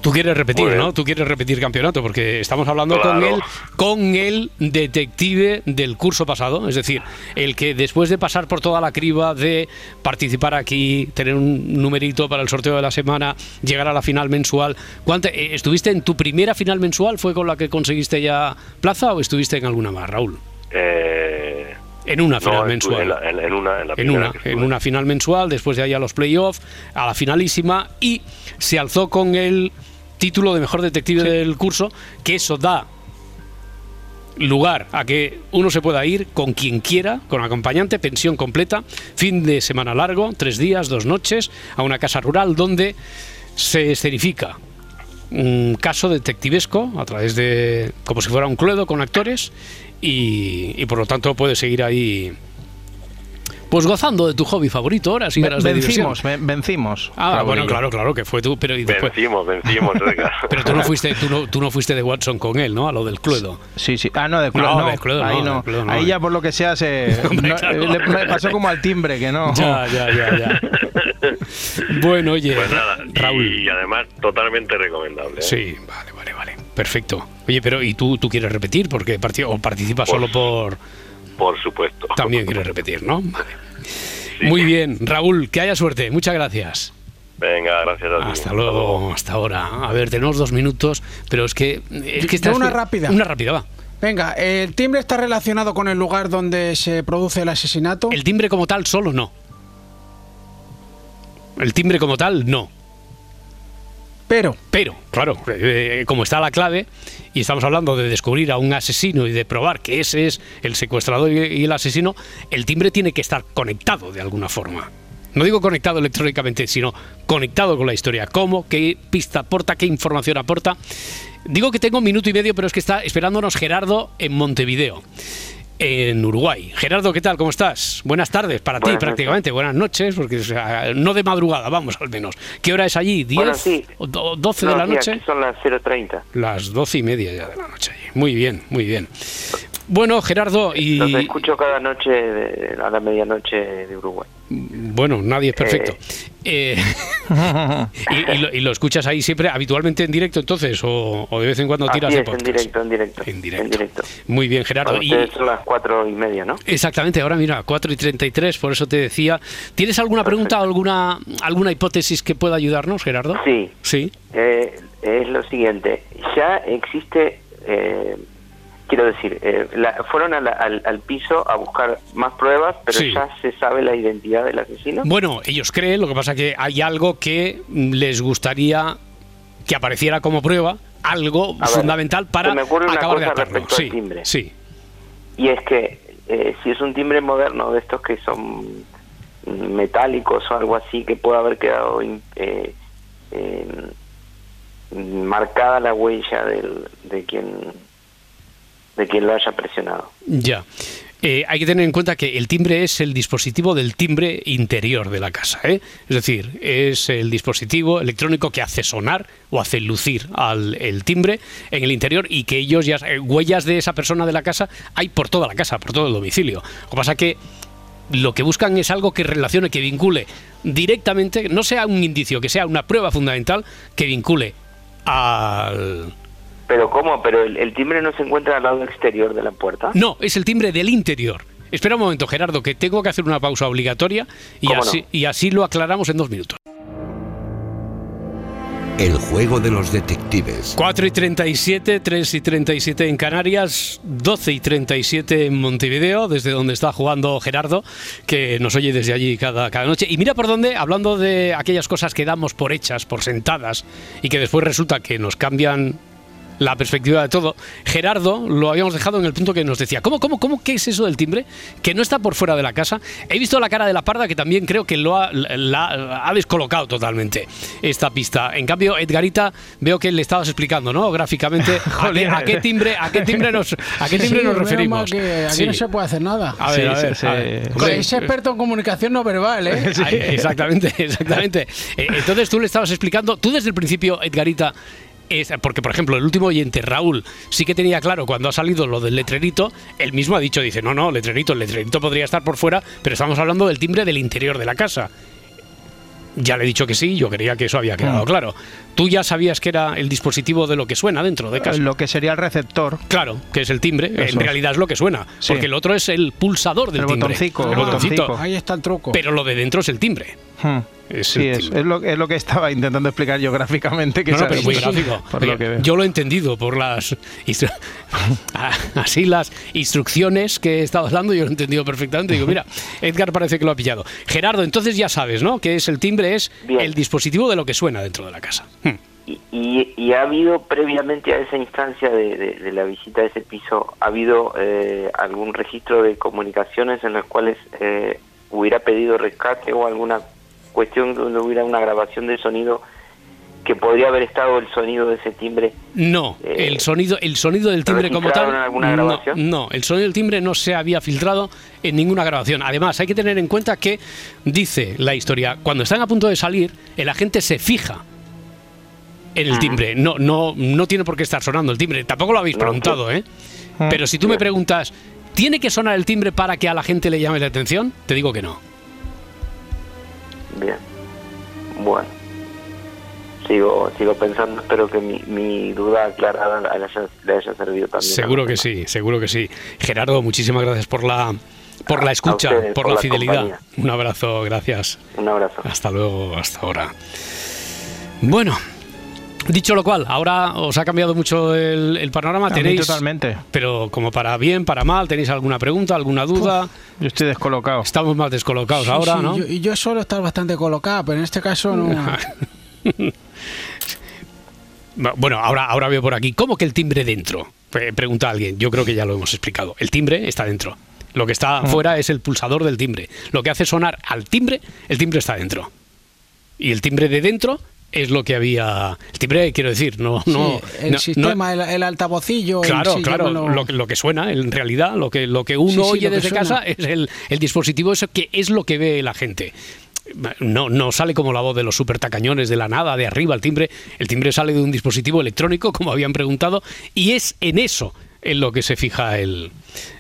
tú quieres repetir. ¿no? Tú quieres repetir campeonato porque estamos hablando con él, con el detective del curso pasado, es decir, el que después de pasar por toda la criba de participar aquí, tener un numerito para el sorteo de la semana, llegar a la final mensual, ¿cuánto, eh, ¿estuviste en tu primera final mensual? ¿Fue con la que conseguiste ya plaza o estuviste en alguna más, Raúl? Eh, En una final mensual. En, la- en- en una, en la una, en una final mensual, después de ahí a los playoffs, a la finalísima y se alzó con el título de mejor detective del curso, que eso da lugar a que uno se pueda ir con quien quiera, con acompañante, pensión completa, fin de semana largo, tres días, dos noches, a una casa rural donde se escenifica un caso detectivesco a través de como si fuera un cluedo con actores y, y por lo tanto puedes seguir ahí pues gozando de tu hobby favorito horas y horas de vencimos, ven- vencimos. Ah, bueno, claro, claro que fue tú, pero y después, Vencimos, vencimos, pero tú no fuiste, tú no, tú no fuiste de Watson con él, ¿no? A lo del cluedo. Sí, sí. Ah, no, de Cluedo. No, No, de Cluedo ahí no, no. de Cluedo no. Ahí ya por lo que sea se. Hombre, no, claro. le- me pasó como al timbre, que no. Ya, ya, ya, ya. Bueno, oye, Pues nada, Raúl. y además totalmente recomendable. ¿eh? Sí, vale, vale, vale. Perfecto. Oye, pero ¿y tú, tú quieres repetir? Porque o participas solo por... Por supuesto. También quieres repetir, ¿no? Vale. Muy bien, Raúl, que haya suerte. Muchas gracias. Venga, gracias a ti. Hasta luego, hasta ahora. A ver, tenemos dos minutos, pero es que... Es que una rápida. Una rápida, va. Venga, ¿el timbre está relacionado con el lugar donde se produce el asesinato? El timbre como tal solo no. El timbre como tal no. Pero, Pero, claro, eh, como está la clave, y estamos hablando de descubrir a un asesino y de probar que ese es el secuestrador y el asesino, el timbre tiene que estar conectado de alguna forma. No digo conectado electrónicamente, sino conectado con la historia. ¿Cómo? ¿Qué pista aporta? ¿Qué información aporta? Digo que tengo un minuto y medio, pero es que está esperándonos Gerardo en Montevideo, en Uruguay. Gerardo, ¿qué tal? ¿Cómo estás? Buenas tardes para ti prácticamente. Buenas noches, porque o sea, no de madrugada, vamos al menos. ¿Qué hora es allí? ¿10 Bueno, sí. o do- 12 No, de la noche? aquí son las 0.30. Las doce y media ya de la noche. Muy bien, muy bien. Bueno, Gerardo, y Los escucho cada noche de- a la medianoche de Uruguay. Bueno, nadie es perfecto. Eh, y, y lo, y lo escuchas ahí siempre, habitualmente en directo entonces, o, o de vez en cuando Así tiras es, de en directo, en directo. En directo. En directo. Muy bien, Gerardo. Y, son las cuatro y media, ¿no? exactamente, ahora mira, 4 y 33, por eso te decía. ¿Tienes alguna pregunta o alguna, alguna hipótesis que pueda ayudarnos, Gerardo? Sí. Sí. Eh, es lo siguiente. Ya existe, eh, quiero decir, eh, la- fueron a la- al, al piso a buscar más pruebas, pero Sí. ya se sabe la identidad del asesino. Bueno, ellos creen, lo que pasa que hay algo que les gustaría que apareciera como prueba, algo A ver, fundamental para se me ocurre una acabar de cosa atarlo. respecto al Sí, timbre. sí. Y es que eh, si es un timbre moderno de estos que son metálicos o algo así, que puede haber quedado eh, eh, marcada la huella del, de quien de quien lo haya presionado. Ya. Eh, hay que tener en cuenta que el timbre es el dispositivo del timbre interior de la casa. ¿eh? Es decir, es el dispositivo electrónico que hace sonar o hace lucir al el timbre en el interior y que ellos ya eh, huellas de esa persona de la casa hay por toda la casa, por todo el domicilio. Lo que pasa que lo que buscan es algo que relacione, que vincule directamente, no sea un indicio, que sea una prueba fundamental que vincule al... Pero ¿cómo? Pero el, el timbre no se encuentra al lado exterior de la puerta. No, es el timbre del interior. Espera un momento, Gerardo, que tengo que hacer una pausa obligatoria y así, y así lo aclaramos en dos minutos. El juego de los detectives. 4 y 37, 3 y 37 en Canarias, 12 y 37 en Montevideo, desde donde está jugando Gerardo, que nos oye desde allí cada, cada noche. Y mira por dónde, hablando de aquellas cosas que damos por hechas, por sentadas, y que después resulta que nos cambian la perspectiva de todo. Gerardo lo habíamos dejado en el punto que nos decía, ¿cómo, cómo, cómo, qué es eso del timbre? Que no está por fuera de la casa. He visto la cara de la parda que también creo que lo ha, la- ha descolocado totalmente esta pista. En cambio, Edgarita, veo que le estabas explicando, ¿no? Gráficamente, a, qué, a qué timbre, a qué timbre nos, a qué timbre Sí, nos referimos. que aquí Sí. no se puede hacer nada. A ver, a Sí, ver, sí, a ver. sí. Hombre, es experto en comunicación no verbal, ¿eh? Exactamente, exactamente. Eh, Entonces tú le estabas explicando, tú desde el principio, Edgarita, es, porque por ejemplo el último oyente, Raúl, sí que tenía claro cuando ha salido lo del letrerito, él mismo ha dicho, dice, no, no, letrerito, el letrerito podría estar por fuera, pero estamos hablando del timbre del interior de la casa. Ya le he dicho que sí, yo creía que eso había quedado Mm. claro. Tú ya sabías que era el dispositivo de lo que suena dentro de casa. Lo que sería el receptor. Claro, que es el timbre, Eso. en realidad es lo que suena, Sí. porque el otro es el pulsador del El timbre. botoncico, el el botoncito. botoncico. Ahí está el truco. Pero lo de dentro es el timbre. Hmm. Es sí, el es, timbre. es lo, es lo que estaba intentando explicar yo gráficamente. Que No, pero muy gráfico. Por Oye, lo que veo. Yo lo he entendido por las instru- Ah, así las instrucciones que he estado dando, yo lo he entendido perfectamente. Digo, mira, Edgar parece que lo ha pillado. Gerardo, entonces ya sabes, ¿no? Que es el timbre, es el dispositivo de lo que suena dentro de la casa. Hmm. Y, y ha habido previamente a esa instancia de, de- de la visita a ese piso, ¿ha habido eh, algún registro de comunicaciones en las cuales eh, hubiera pedido rescate o alguna cuestión donde hubiera una grabación del sonido que podría haber estado el sonido de ese timbre? No, Eh, el sonido, el sonido del timbre como tal. ¿registraron alguna no, grabación? No, el sonido del timbre no se había filtrado en ninguna grabación. Además, hay que tener en cuenta que dice la historia, cuando están a punto de salir, el agente se fija en el timbre. No, no, no tiene por qué estar sonando el timbre. Tampoco lo habéis preguntado, ¿eh? Pero si tú me preguntas, ¿tiene que sonar el timbre para que a la gente le llame la atención? Te digo que no. Bien. Bueno. Sigo, sigo pensando, espero que mi, mi duda aclarada le haya, le haya servido también. Seguro que sí, seguro que sí. Gerardo, muchísimas gracias por la por la escucha, ustedes, por, por la, la fidelidad. compañía. Un abrazo, gracias. Un abrazo. Hasta luego, hasta ahora. Bueno, dicho lo cual, ahora os ha cambiado mucho el, el panorama. Tenéis totalmente. Pero como para bien, para mal, ¿tenéis alguna pregunta, alguna duda? Yo estoy descolocado. Estamos más descolocados Sí, ahora, sí, ¿no? yo- y yo suelo estar bastante colocada, pero en este caso no. Bueno, ahora, ahora veo por aquí. ¿Cómo que el timbre dentro? Pre- Pregunta alguien. Yo creo que ya lo hemos explicado. El timbre está dentro. Lo que está fuera es el pulsador del timbre. Lo que hace sonar al timbre, el timbre está dentro. Y el timbre de dentro es lo que había. El timbre, quiero decir, no. no Sí, el no- sistema, el, el altavocillo. Claro, claro, lo, que- lo que suena, en realidad, lo que, lo que uno Sí, sí, oye desde casa es el, el dispositivo eso que es lo que ve la gente. No, no sale como la voz de los super tacañones de la nada, de arriba el timbre. El timbre sale de un dispositivo electrónico, como habían preguntado, y es en eso en lo que se fija el,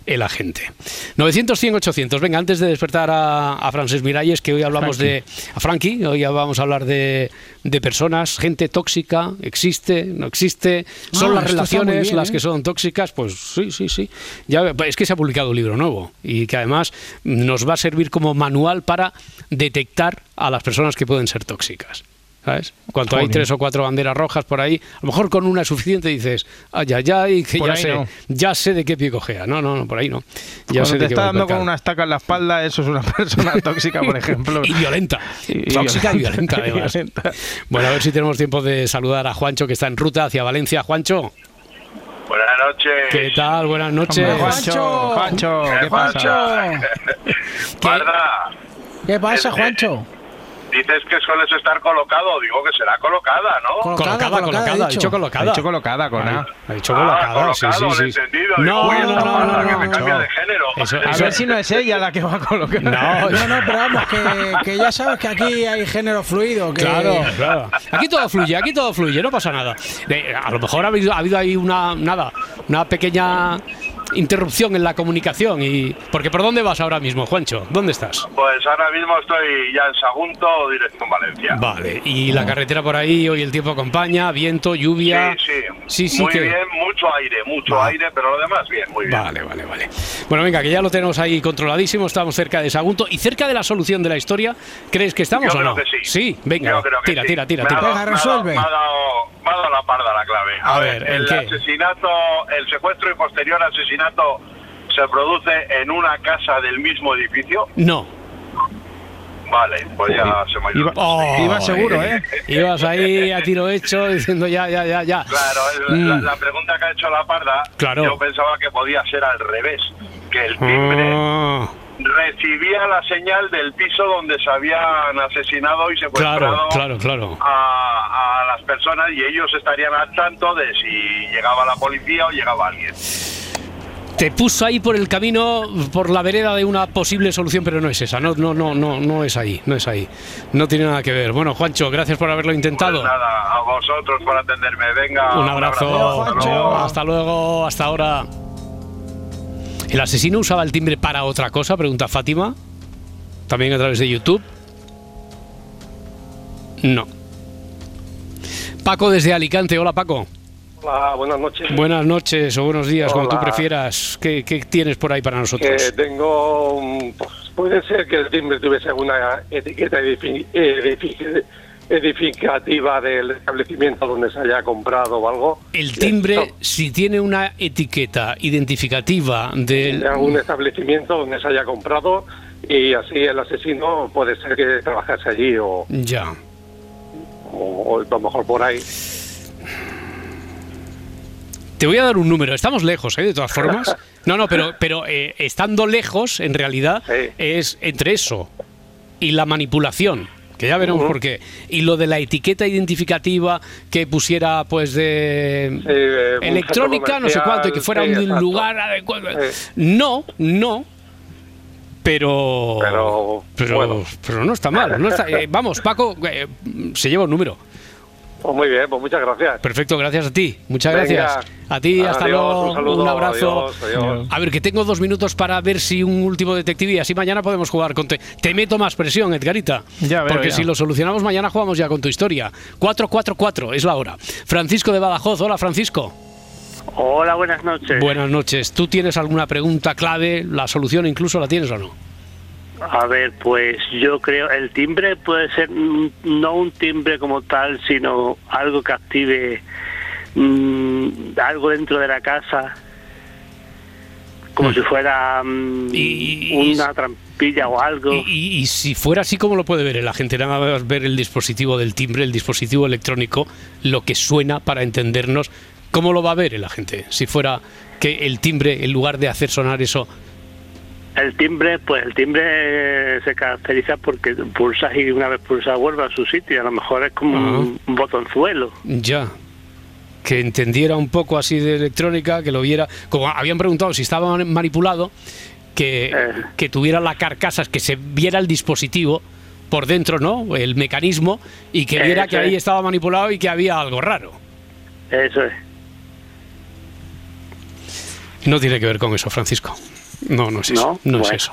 el agente. 900, 100, 800. Venga, antes de despertar a, a Frances Miralles, que hoy hablamos de. A Frankie, hoy vamos a hablar de, de personas, gente tóxica, existe, no existe. Son Ah, las está muy relaciones bien, las ¿eh? que son tóxicas, pues sí, sí, sí. Ya, es que se ha publicado un libro nuevo y que además nos va a servir como manual para detectar a las personas que pueden ser tóxicas. ¿Sabes? Cuando hay Joder. tres o cuatro banderas rojas por ahí, a lo mejor con una es suficiente dices, ay, ay, ay, que Por ya sé, no. ya sé de qué pie cojea. No, no, no, por ahí no. Ya Cuando sé te de qué está dando con una estaca en la espalda, eso es una persona tóxica, por ejemplo. Y violenta. Y- y Tóxica y violenta. violenta, además. Violenta. Bueno, a ver si tenemos tiempo de saludar a Juancho, que está en ruta hacia Valencia. Juancho, Buenas noches. ¿qué tal? Buenas noches. Hombre, Juancho, Juancho, ¿qué pasa? Juancho, Parda, ¿qué pasa, Juancho? Dices que sueles estar colocado. Digo que será colocada, ¿no? Colocada, Colocada, colocada, colocada, ha dicho dicho. Ha colocada. dicho colocada con A. Ha dicho Ah, colocada, sí, colocado, sí, sí. entendido. No, no, no, no, que me no. cambia de género. Eso- A ver si no es ella la que va a colocar. No, No, no, pero vamos, que, que ya sabes que aquí hay género fluido. Que... Claro, claro. Aquí todo fluye, aquí todo fluye, no pasa nada. A lo mejor ha habido, ha habido ahí una nada, una pequeña interrupción en la comunicación y porque por dónde vas ahora mismo, Juancho? ¿Dónde estás? Pues ahora mismo estoy ya en Sagunto, dirección Valencia. Vale, y la carretera por ahí, hoy el tiempo acompaña, viento, lluvia. Sí, sí. Sí, sí muy que- bien, mucho aire, mucho aire, pero lo demás bien, muy bien. Vale, vale, vale. Bueno, venga, que ya lo tenemos ahí controladísimo, estamos cerca de Sagunto y cerca de la solución de la historia. ¿Crees que estamos Yo o no? creo que sí. venga, Yo creo que tira, sí. tira, tira, tira. dado- Venga, me ha resuelve. dado- Me ha dado, dado la parda la clave. A ver, ¿en el qué? asesinato, el secuestro y posterior asesinato se produce en una casa del mismo edificio. No. Vale, pues ya se me ha ido. Iba, Oh, iba seguro, ¿eh? Ibas ahí a tiro hecho diciendo ya, ya, ya, ya. Claro, es la, Mm. la pregunta que ha hecho la parda, Claro. yo pensaba que podía ser al revés, que el timbre Ah, recibía la señal del piso donde se habían asesinado y secuestrado claro, claro, claro. a, a las personas y ellos estarían al tanto de si llegaba la policía o llegaba alguien. Te puso ahí por el camino, por la vereda de una posible solución, pero no es esa. No, no, no, no, no es ahí, no es ahí. No tiene nada que ver. Bueno, Juancho, gracias por haberlo intentado. Pues nada, a vosotros por atenderme. Venga, Un abrazo. Hasta luego. Hasta luego, hasta ahora. ¿El asesino usaba el timbre para otra cosa? Pregunta Fátima. También a través de YouTube. No. Paco desde Alicante. Hola, Paco. Hola, buenas noches. Buenas noches o buenos días, como tú prefieras. ¿Qué, qué tienes por ahí para nosotros? Que tengo, pues, puede ser que el timbre tuviese alguna etiqueta edifi- edifi- edificativa del establecimiento donde se haya comprado o algo. El timbre, si tiene una etiqueta identificativa del... de algún establecimiento donde se haya comprado y así el asesino puede ser que trabajase allí o, Ya. o, o a lo mejor por ahí. Te voy a dar un número. Estamos lejos, ¿eh? De todas formas. No, no, pero, pero eh, estando lejos, en realidad, es entre eso y la manipulación. Que ya veremos por qué. Y lo de la etiqueta identificativa que pusiera, pues, de electrónica, no sé cuánto, y que fuera un exacto. lugar adecuado. No, no. Pero, Pero, pero, bueno. pero no está mal. No está, eh, vamos, Paco, eh, se lleva un número. Pues muy bien, pues muchas gracias. Perfecto, gracias a ti. Muchas Venga. gracias. A ti, hasta luego. un saludo, abrazo. adiós, adiós. A ver, que tengo dos minutos para ver si un último detective y así mañana podemos jugar con. Te, te meto más presión, Edgarita. Ya veo, porque ya. si lo solucionamos mañana jugamos ya con tu historia. 4-4-4 es la hora. Francisco de Badajoz. Hola, Francisco. Hola, buenas noches. Buenas noches. ¿Tú tienes alguna pregunta clave? ¿La solución incluso la tienes o no? A ver, pues yo creo, el timbre puede ser mm, no un timbre como tal, sino algo que active mm, algo dentro de la casa, como si fuera mm, una trampilla o algo. Y, y si fuera así, ¿cómo lo puede ver la gente? Nada más ver el dispositivo del timbre, el dispositivo electrónico, lo que suena para entendernos. ¿Cómo lo va a ver la gente? Si fuera que el timbre, en lugar de hacer sonar eso, El timbre, pues el timbre eh, se caracteriza porque pulsas y una vez pulsas vuelve a su sitio. A lo mejor es como un, un botonzuelo. ya, que entendiera un poco así de electrónica, que lo viera, como habían preguntado si estaba manipulado, que, que tuviera la carcasa, que se viera el dispositivo por dentro, ¿no? El mecanismo, y que viera que ahí es. estaba manipulado y que había algo raro. Eso es. No tiene que ver con eso, Francisco. No, no es eso. No, No, es eso.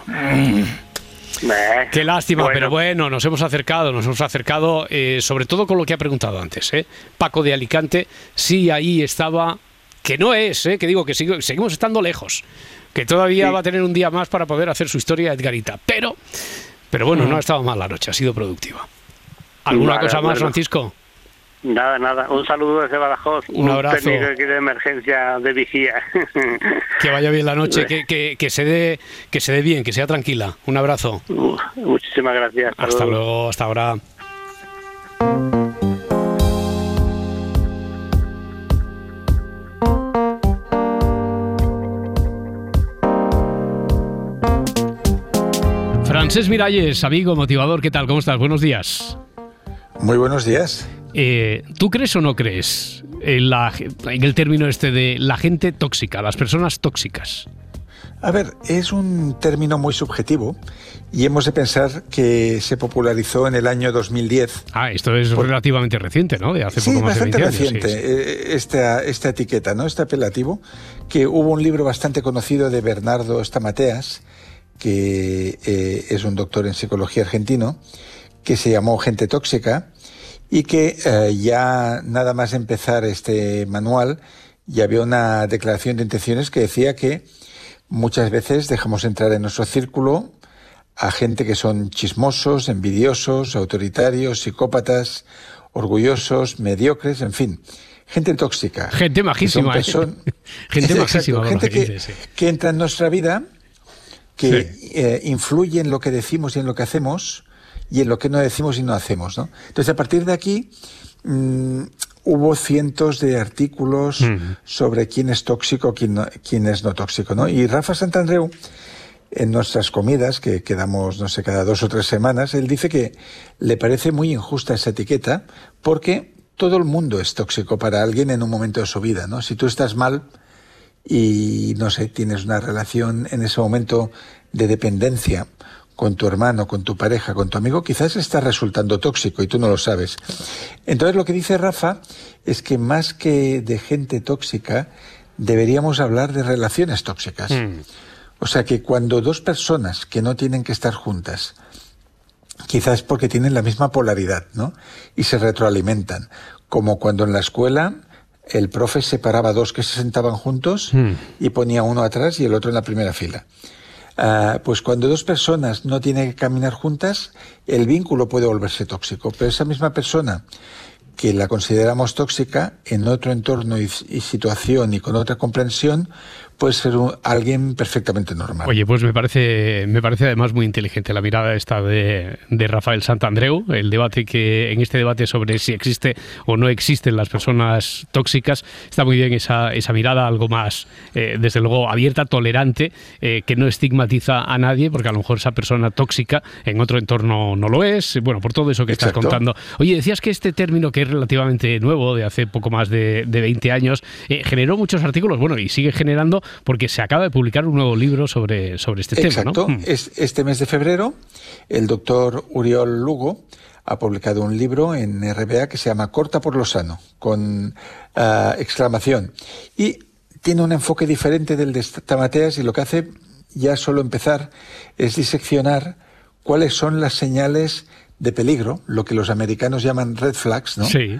Meh. Qué lástima, Bueno. pero bueno, nos hemos acercado, nos hemos acercado, eh, sobre todo con lo que ha preguntado antes, ¿eh? Paco de Alicante, sí, ahí estaba, que no es, ¿eh? que digo que sigo- seguimos estando lejos, que todavía Sí. va a tener un día más para poder hacer su historia Edgarita, pero, pero bueno, no ha estado mal la noche, ha sido productiva. ¿Alguna Vale, cosa más. Francisco? Nada, nada. Un saludo desde Badajoz. Un abrazo. aquí de emergencia de vigía. Que vaya bien la noche, que, que, que se dé que se dé bien, que sea tranquila. Un abrazo. Muchísimas gracias. Hasta luego, hasta ahora. Francés Miralles, amigo, motivador, ¿qué tal? ¿Cómo estás? Buenos días. Muy buenos días. Eh, ¿Tú crees o no crees en, la- en el término este de la gente tóxica, las personas tóxicas? A ver, es un término muy subjetivo y hemos de pensar que se popularizó en el año 2010. Ah, esto es relativamente reciente, ¿no? De hace Sí, poco más de bastante 20 años. reciente sí, sí. eh, Esta, esta etiqueta, ¿no? Este apelativo, que hubo un libro bastante conocido de Bernardo Stamateas, que eh, es un doctor en psicología argentino, que se llamó Gente Tóxica y que eh, ya nada más empezar este manual ya había una declaración de intenciones que decía que muchas veces dejamos entrar en nuestro círculo a gente que son chismosos, envidiosos, autoritarios, psicópatas, orgullosos, mediocres, en fin, gente tóxica. Gente majísima, Que son ¿eh? Gente Exacto, majísima, gente que dices, sí. que entra en nuestra vida, que eh, influye en lo que decimos y en lo que hacemos, y en lo que no decimos y no hacemos. ¿no? Entonces, a partir de aquí, mm, hubo cientos de artículos sobre quién es tóxico, quién, no- quién es no tóxico. ¿no? Y Rafa Santandreu, en nuestras comidas, que quedamos, no sé, cada dos o tres semanas, él dice que le parece muy injusta esa etiqueta porque todo el mundo es tóxico para alguien en un momento de su vida, ¿no? Si tú estás mal y, no sé, tienes una relación en ese momento de dependencia con tu hermano, con tu pareja, con tu amigo, quizás estás resultando tóxico y tú no lo sabes. Entonces lo que dice Rafa es que más que de gente tóxica, deberíamos hablar de relaciones tóxicas. O sea que cuando dos personas que no tienen que estar juntas, quizás porque tienen la misma polaridad, ¿no? Y se retroalimentan. Como cuando en la escuela el profe separaba dos que se sentaban juntos y ponía uno atrás y el otro en la primera fila. Ah, pues cuando dos personas no tienen que caminar juntas, el vínculo puede volverse tóxico. Pero esa misma persona que la consideramos tóxica en otro entorno y, y situación y con otra comprensión, puede ser un- alguien perfectamente normal. Oye, pues me parece, me parece además muy inteligente la mirada esta de, de Rafael Santandreu, el debate que, en este debate sobre si existe o no existen las personas tóxicas, está muy bien esa, esa mirada algo más, eh, desde luego, abierta, tolerante, eh, que no estigmatiza a nadie, porque a lo mejor esa persona tóxica en otro entorno no lo es, bueno, por todo eso que estás contando. Oye, decías que este término que es relativamente nuevo, de hace poco más de, de 20 años, eh, generó muchos artículos, bueno, y sigue generando porque se acaba de publicar un nuevo libro sobre, sobre este Exacto. tema, ¿no? Mm. Es- este mes de febrero, el doctor Uriol Lugo ha publicado un libro en RBA que se llama Corta por lo sano, con ah, exclamación. Y tiene un enfoque diferente del de Tamateas y lo que hace, ya solo empezar, es diseccionar cuáles son las señales de peligro, lo que los americanos llaman red flags, ¿no? Sí.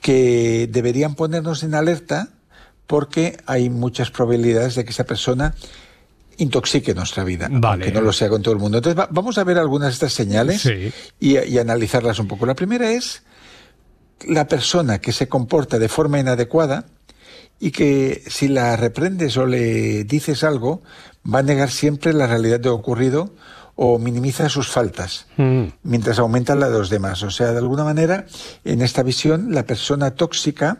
que deberían ponernos en alerta porque hay muchas probabilidades de que esa persona intoxique nuestra vida, Vale. aunque no lo sea con todo el mundo. Entonces va- vamos a ver algunas de estas señales Sí. y, y analizarlas un poco. La primera es la persona que se comporta de forma inadecuada y que si la reprendes o le dices algo, va a negar siempre la realidad de lo ocurrido o minimiza sus faltas Mm. mientras aumenta la de los demás. O sea, de alguna manera, en esta visión, la persona tóxica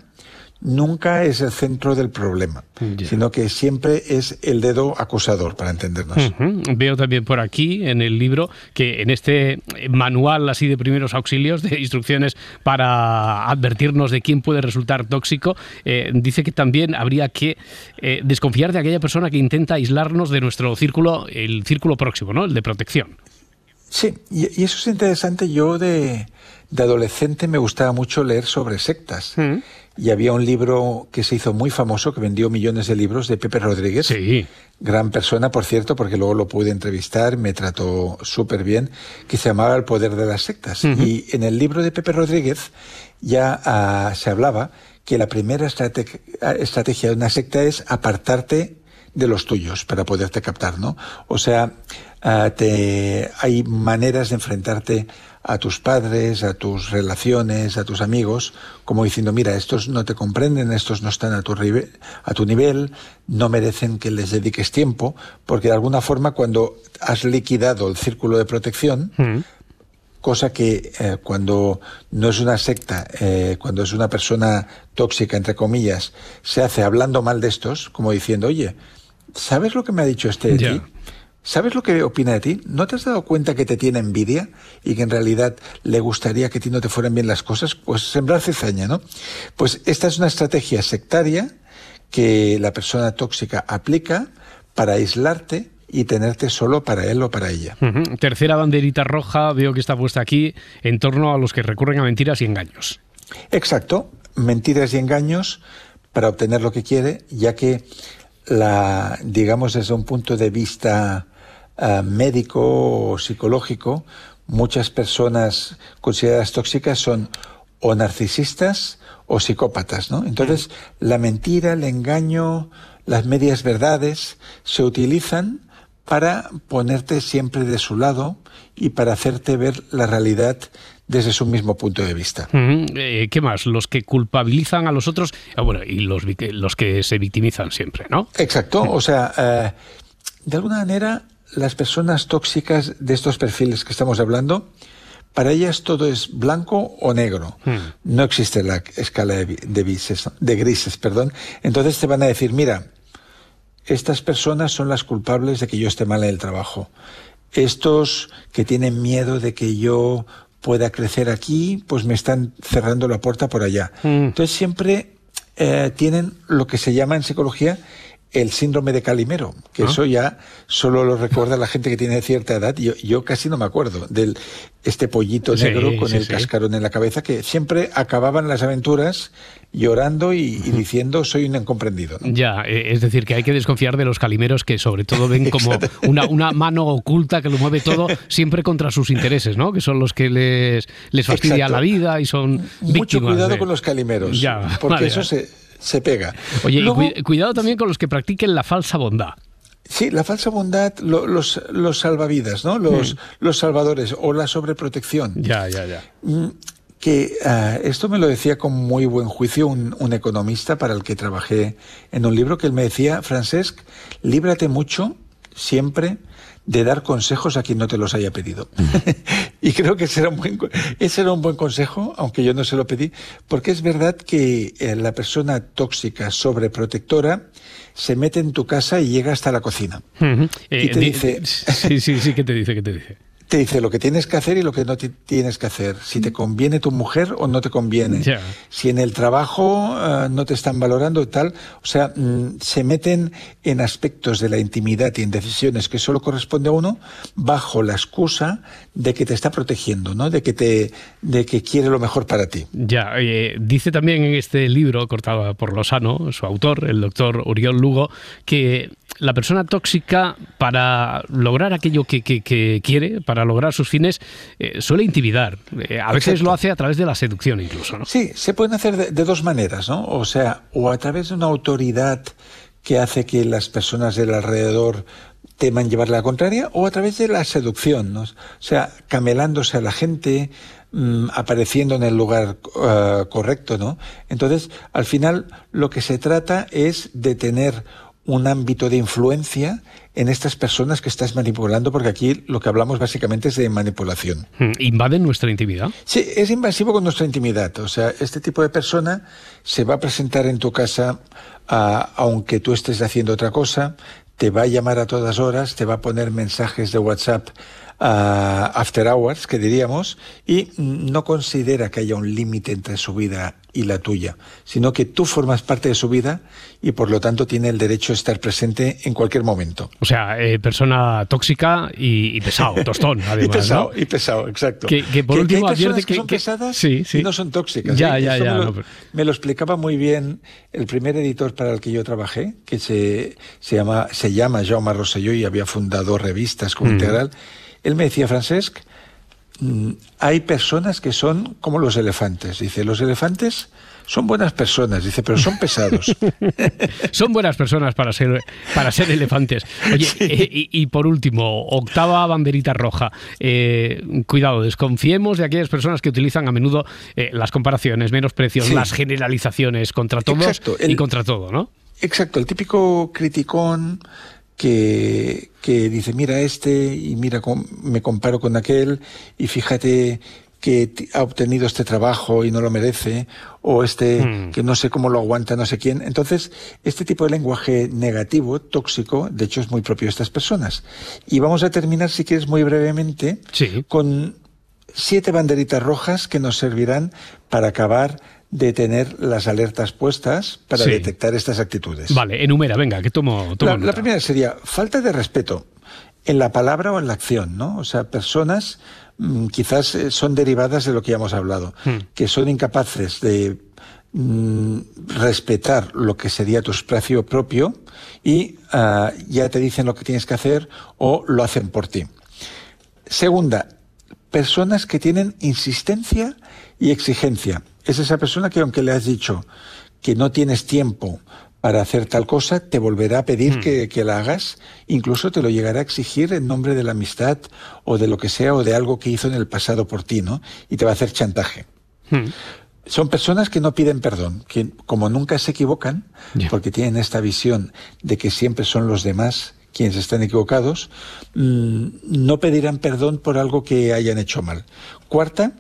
nunca es el centro del problema, sino que siempre es el dedo acusador, para entendernos. Veo también por aquí en el libro que en este manual así de primeros auxilios, de instrucciones para advertirnos de quién puede resultar tóxico, eh, dice que también habría que eh, desconfiar de aquella persona que intenta aislarnos de nuestro círculo, el círculo próximo, ¿no? El de protección. Sí, y, eso es interesante. Yo de, de adolescente me gustaba mucho leer sobre sectas. Y había un libro que se hizo muy famoso, que vendió millones de libros, de Pepe Rodríguez. Sí. Gran persona, por cierto, porque luego lo pude entrevistar, me trató súper bien, que se llamaba El poder de las sectas. Y en el libro de Pepe Rodríguez ya ah, se hablaba que la primera estrate- estrategia de una secta es apartarte de los tuyos para poderte captar, ¿no? O sea, ah, te, hay maneras de enfrentarte a tus padres, a tus relaciones, a tus amigos, como diciendo, mira, estos no te comprenden, estos no están a tu, a tu nivel, no merecen que les dediques tiempo, porque de alguna forma cuando has liquidado el círculo de protección, cosa que eh, cuando no es una secta, eh, cuando es una persona tóxica, entre comillas, se hace hablando mal de estos, como diciendo, oye, ¿sabes lo que me ha dicho este de Ya. ti? ¿Sabes lo que opina de ti? ¿No te has dado cuenta que te tiene envidia y que en realidad le gustaría que a ti no te fueran bien las cosas? Pues sembrar cizaña, ¿no? Pues esta es una estrategia sectaria que la persona tóxica aplica para aislarte y tenerte solo para él o para ella. Tercera banderita roja, veo que está puesta aquí, en torno a los que recurren a mentiras y engaños. Exacto, mentiras y engaños para obtener lo que quiere, ya que la, digamos desde un punto de vista ah, médico o psicológico, muchas personas consideradas tóxicas son o narcisistas o psicópatas, ¿no? Entonces, la mentira, el engaño, las medias verdades se utilizan para ponerte siempre de su lado y para hacerte ver la realidad desde su mismo punto de vista. Eh, ¿Qué más? Los que culpabilizan a los otros, ah, bueno, y los que se victimizan siempre, ¿no? Exacto, o sea, eh, de alguna manera las personas tóxicas de estos perfiles que estamos hablando, para ellas todo es blanco o negro. No existe la escala de, vi- de grises, de grises, perdón. Entonces te van a decir, mira, estas personas son las culpables de que yo esté mal en el trabajo. Estos que tienen miedo de que yo pueda crecer aquí, pues me están cerrando la puerta por allá. Entonces siempre eh, tienen lo que se llama en psicología el síndrome de Calimero, que Ah. eso ya solo lo recuerda la gente que tiene cierta edad. Yo, yo casi no me acuerdo del este pollito Sí, negro con sí, el sí. cascarón en la cabeza que siempre acababan las aventuras llorando y, y diciendo soy un incomprendido. ¿no? Ya, eh, es decir, que hay que desconfiar de los calimeros que sobre todo ven como una, una mano oculta que lo mueve todo siempre contra sus intereses, ¿no? Que son los que les, les fastidia Exacto. la vida y son Mucho víctimas cuidado de- con los calimeros, Ya, porque vale, eso se, se pega. Oye, y cuidado también con los que practiquen la falsa bondad. Sí, la falsa bondad, lo- los, los salvavidas, ¿no? Los, Mm. los salvadores o la sobreprotección. Ya, ya, ya. Mm, Que ah, esto me lo decía con muy buen juicio un, un economista para el que trabajé en un libro que él me decía, Francesc, líbrate mucho siempre de dar consejos a quien no te los haya pedido. y creo que ese era, un buen, ese era un buen consejo, aunque yo no se lo pedí, porque es verdad que eh, la persona tóxica, sobreprotectora, se mete en tu casa y llega hasta la cocina. Y te di- dice- Sí, sí, sí, ¿qué te dice? ¿Qué te dice? Te dice lo que tienes que hacer y lo que no ti- tienes que hacer. Si te conviene tu mujer o no te conviene. Si en el trabajo eh, no te están valorando y tal. O sea, mm, se meten en aspectos de la intimidad y en decisiones que solo corresponde a uno bajo la excusa de que te está protegiendo, ¿no? De que te, de que quiere lo mejor para ti. Ya, eh, dice también en este libro, cortado por Lozano, su autor, el doctor Uriol Lugo, que la persona tóxica, para lograr aquello que, que- que quiere, para lograr sus fines, eh, suele intimidar. Eh, a veces Exacto. lo hace a través de la seducción incluso, ¿no? Sí, se pueden hacer de, de dos maneras, ¿no? O sea, o a través de una autoridad que hace que las personas del alrededor teman llevarle la contraria, o a través de la seducción, ¿no? O sea, camelándose a la gente, mm, apareciendo en el lugar eh, correcto, ¿no? Entonces, al final, lo que se trata es de tener un ámbito de influencia en estas personas que estás manipulando, porque aquí lo que hablamos básicamente es de manipulación. Mm, Invaden nuestra intimidad. Sí, es invasivo con nuestra intimidad. O sea, este tipo de persona se va a presentar en tu casa aunque tú estés haciendo otra cosa, te va a llamar a todas horas, te va a poner mensajes de WhatsApp ah, after hours, que diríamos, y no considera que haya un límite entre su vida y la tuya, sino que tú formas parte de su vida y por lo tanto tiene el derecho a estar presente en cualquier momento. O sea, eh, persona tóxica y, y pesado, tostón, además. y pesado, ¿no? y pesado, exacto. Que- que por hay último que, que- son que- pesadas sí, sí. y no son tóxicas. Ya, ¿eh? ya, ya, Me lo, no, pero- me lo explicaba muy bien el primer editor para el que yo trabajé, que se, se llama se llama Jaume Rosselló y había fundado revistas como Mm. Integral. Él me decía, Francesc, hay personas que son como los elefantes. Dice, los elefantes son buenas personas, dice, pero son pesados. Son buenas personas para ser, para ser elefantes. Oye, eh, y, y por último, octava banderita roja. Eh, cuidado, desconfiemos de aquellas personas que utilizan a menudo eh, las comparaciones, menosprecios, Sí. las generalizaciones contra todos Exacto, y contra todo, ¿no? Exacto, el típico criticón que, que dice, mira este y mira, cómo me comparo con aquel y fíjate que ha obtenido este trabajo y no lo merece, o este Hmm. que no sé cómo lo aguanta no sé quién. Entonces, este tipo de lenguaje negativo, tóxico, de hecho es muy propio de estas personas. Y vamos a terminar, si quieres, muy brevemente, con siete banderitas rojas que nos servirán para acabar de tener las alertas puestas para Sí. detectar estas actitudes. Vale, enumera, venga, que tomo, tomo La, la primera sería falta de respeto en la palabra o en la acción, ¿no? O sea, personas mm, quizás eh, son derivadas de lo que ya hemos hablado, Hmm. que son incapaces de mm, respetar lo que sería tu espacio propio y ah, ya te dicen lo que tienes que hacer o lo hacen por ti. Segunda, personas que tienen insistencia y exigencia. Es esa persona que aunque le has dicho que no tienes tiempo para hacer tal cosa, te volverá a pedir que, que la hagas, incluso te lo llegará a exigir en nombre de la amistad o de lo que sea o de algo que hizo en el pasado por ti, ¿no? Y te va a hacer chantaje. Son personas que no piden perdón, que como nunca se equivocan, porque tienen esta visión de que siempre son los demás quienes están equivocados, mm, no pedirán perdón por algo que hayan hecho mal. Cuarta,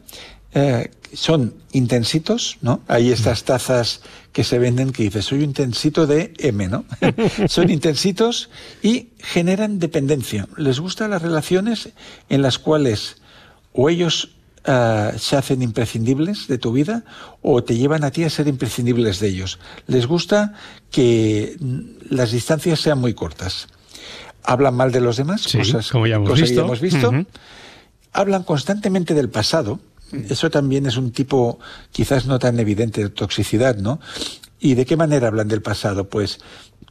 eh, son intensitos, ¿no? Hay estas tazas que se venden que dice, soy un intensito de M, ¿no? son intensitos y generan dependencia. Les gustan las relaciones en las cuales o ellos ah, se hacen imprescindibles de tu vida o te llevan a ti a ser imprescindibles de ellos. Les gusta que mm, las distancias sean muy cortas. Hablan mal de los demás, Sí, cosas, como ya hemos visto. ya hemos visto. Ujú. Hablan constantemente del pasado. Eso también es un tipo quizás no tan evidente de toxicidad, ¿no? ¿Y de qué manera hablan del pasado? Pues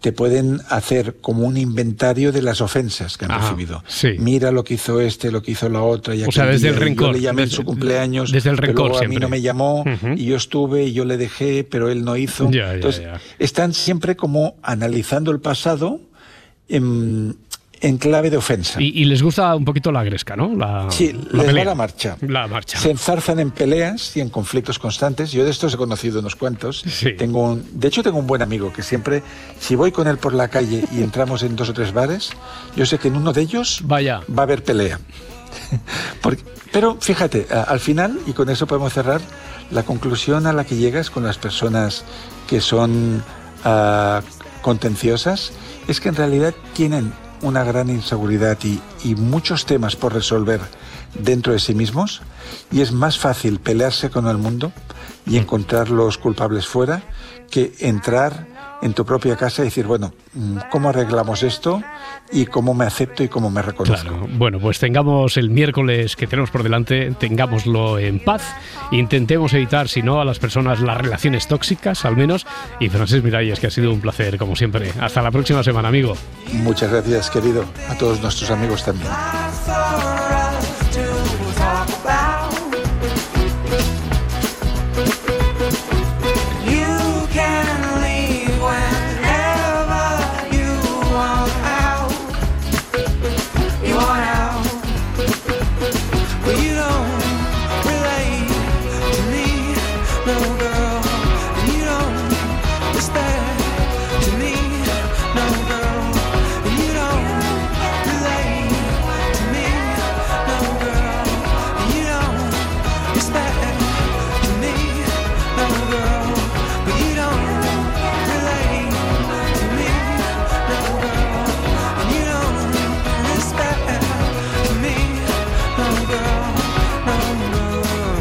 te pueden hacer como un inventario de las ofensas que han Ajá, recibido. sí. Mira lo que hizo este, lo que hizo la otra. Y O sea, desde el día, y rencor, Yo le llamé en desde- su cumpleaños. desde el pero rencor luego a mí no me llamó Ujú. y yo estuve y yo le dejé, pero él no hizo. Ya, ya, Entonces, ya. están siempre como analizando el pasado en, en clave de ofensa. Y, y les gusta un poquito la gresca, ¿no? La, Sí, la les va pelea. la marcha. La marcha. Se enzarzan en peleas y en conflictos constantes. Yo de estos he conocido unos cuantos. Tengo un, de hecho, tengo un buen amigo que siempre, si voy con él por la calle y entramos en dos o tres bares, yo sé que en uno de ellos Vaya. va a haber pelea. Porque- pero fíjate, al final, y con eso podemos cerrar, la conclusión a la que llegas con las personas que son ah, contenciosas es que en realidad tienen una gran inseguridad y, muchos temas por resolver dentro de sí mismos y es más fácil pelearse con el mundo y encontrar los culpables fuera que entrar en tu propia casa y decir, bueno, mm, ¿cómo arreglamos esto? Y cómo me acepto y cómo me reconozco. Claro. Bueno, pues tengamos el miércoles que tenemos por delante, tengámoslo en paz, intentemos evitar, si no, a las personas las relaciones tóxicas, al menos. Y Francés Miralles, que ha sido un placer, como siempre. Hasta la próxima semana, amigo. Muchas gracias, querido. A todos nuestros amigos también.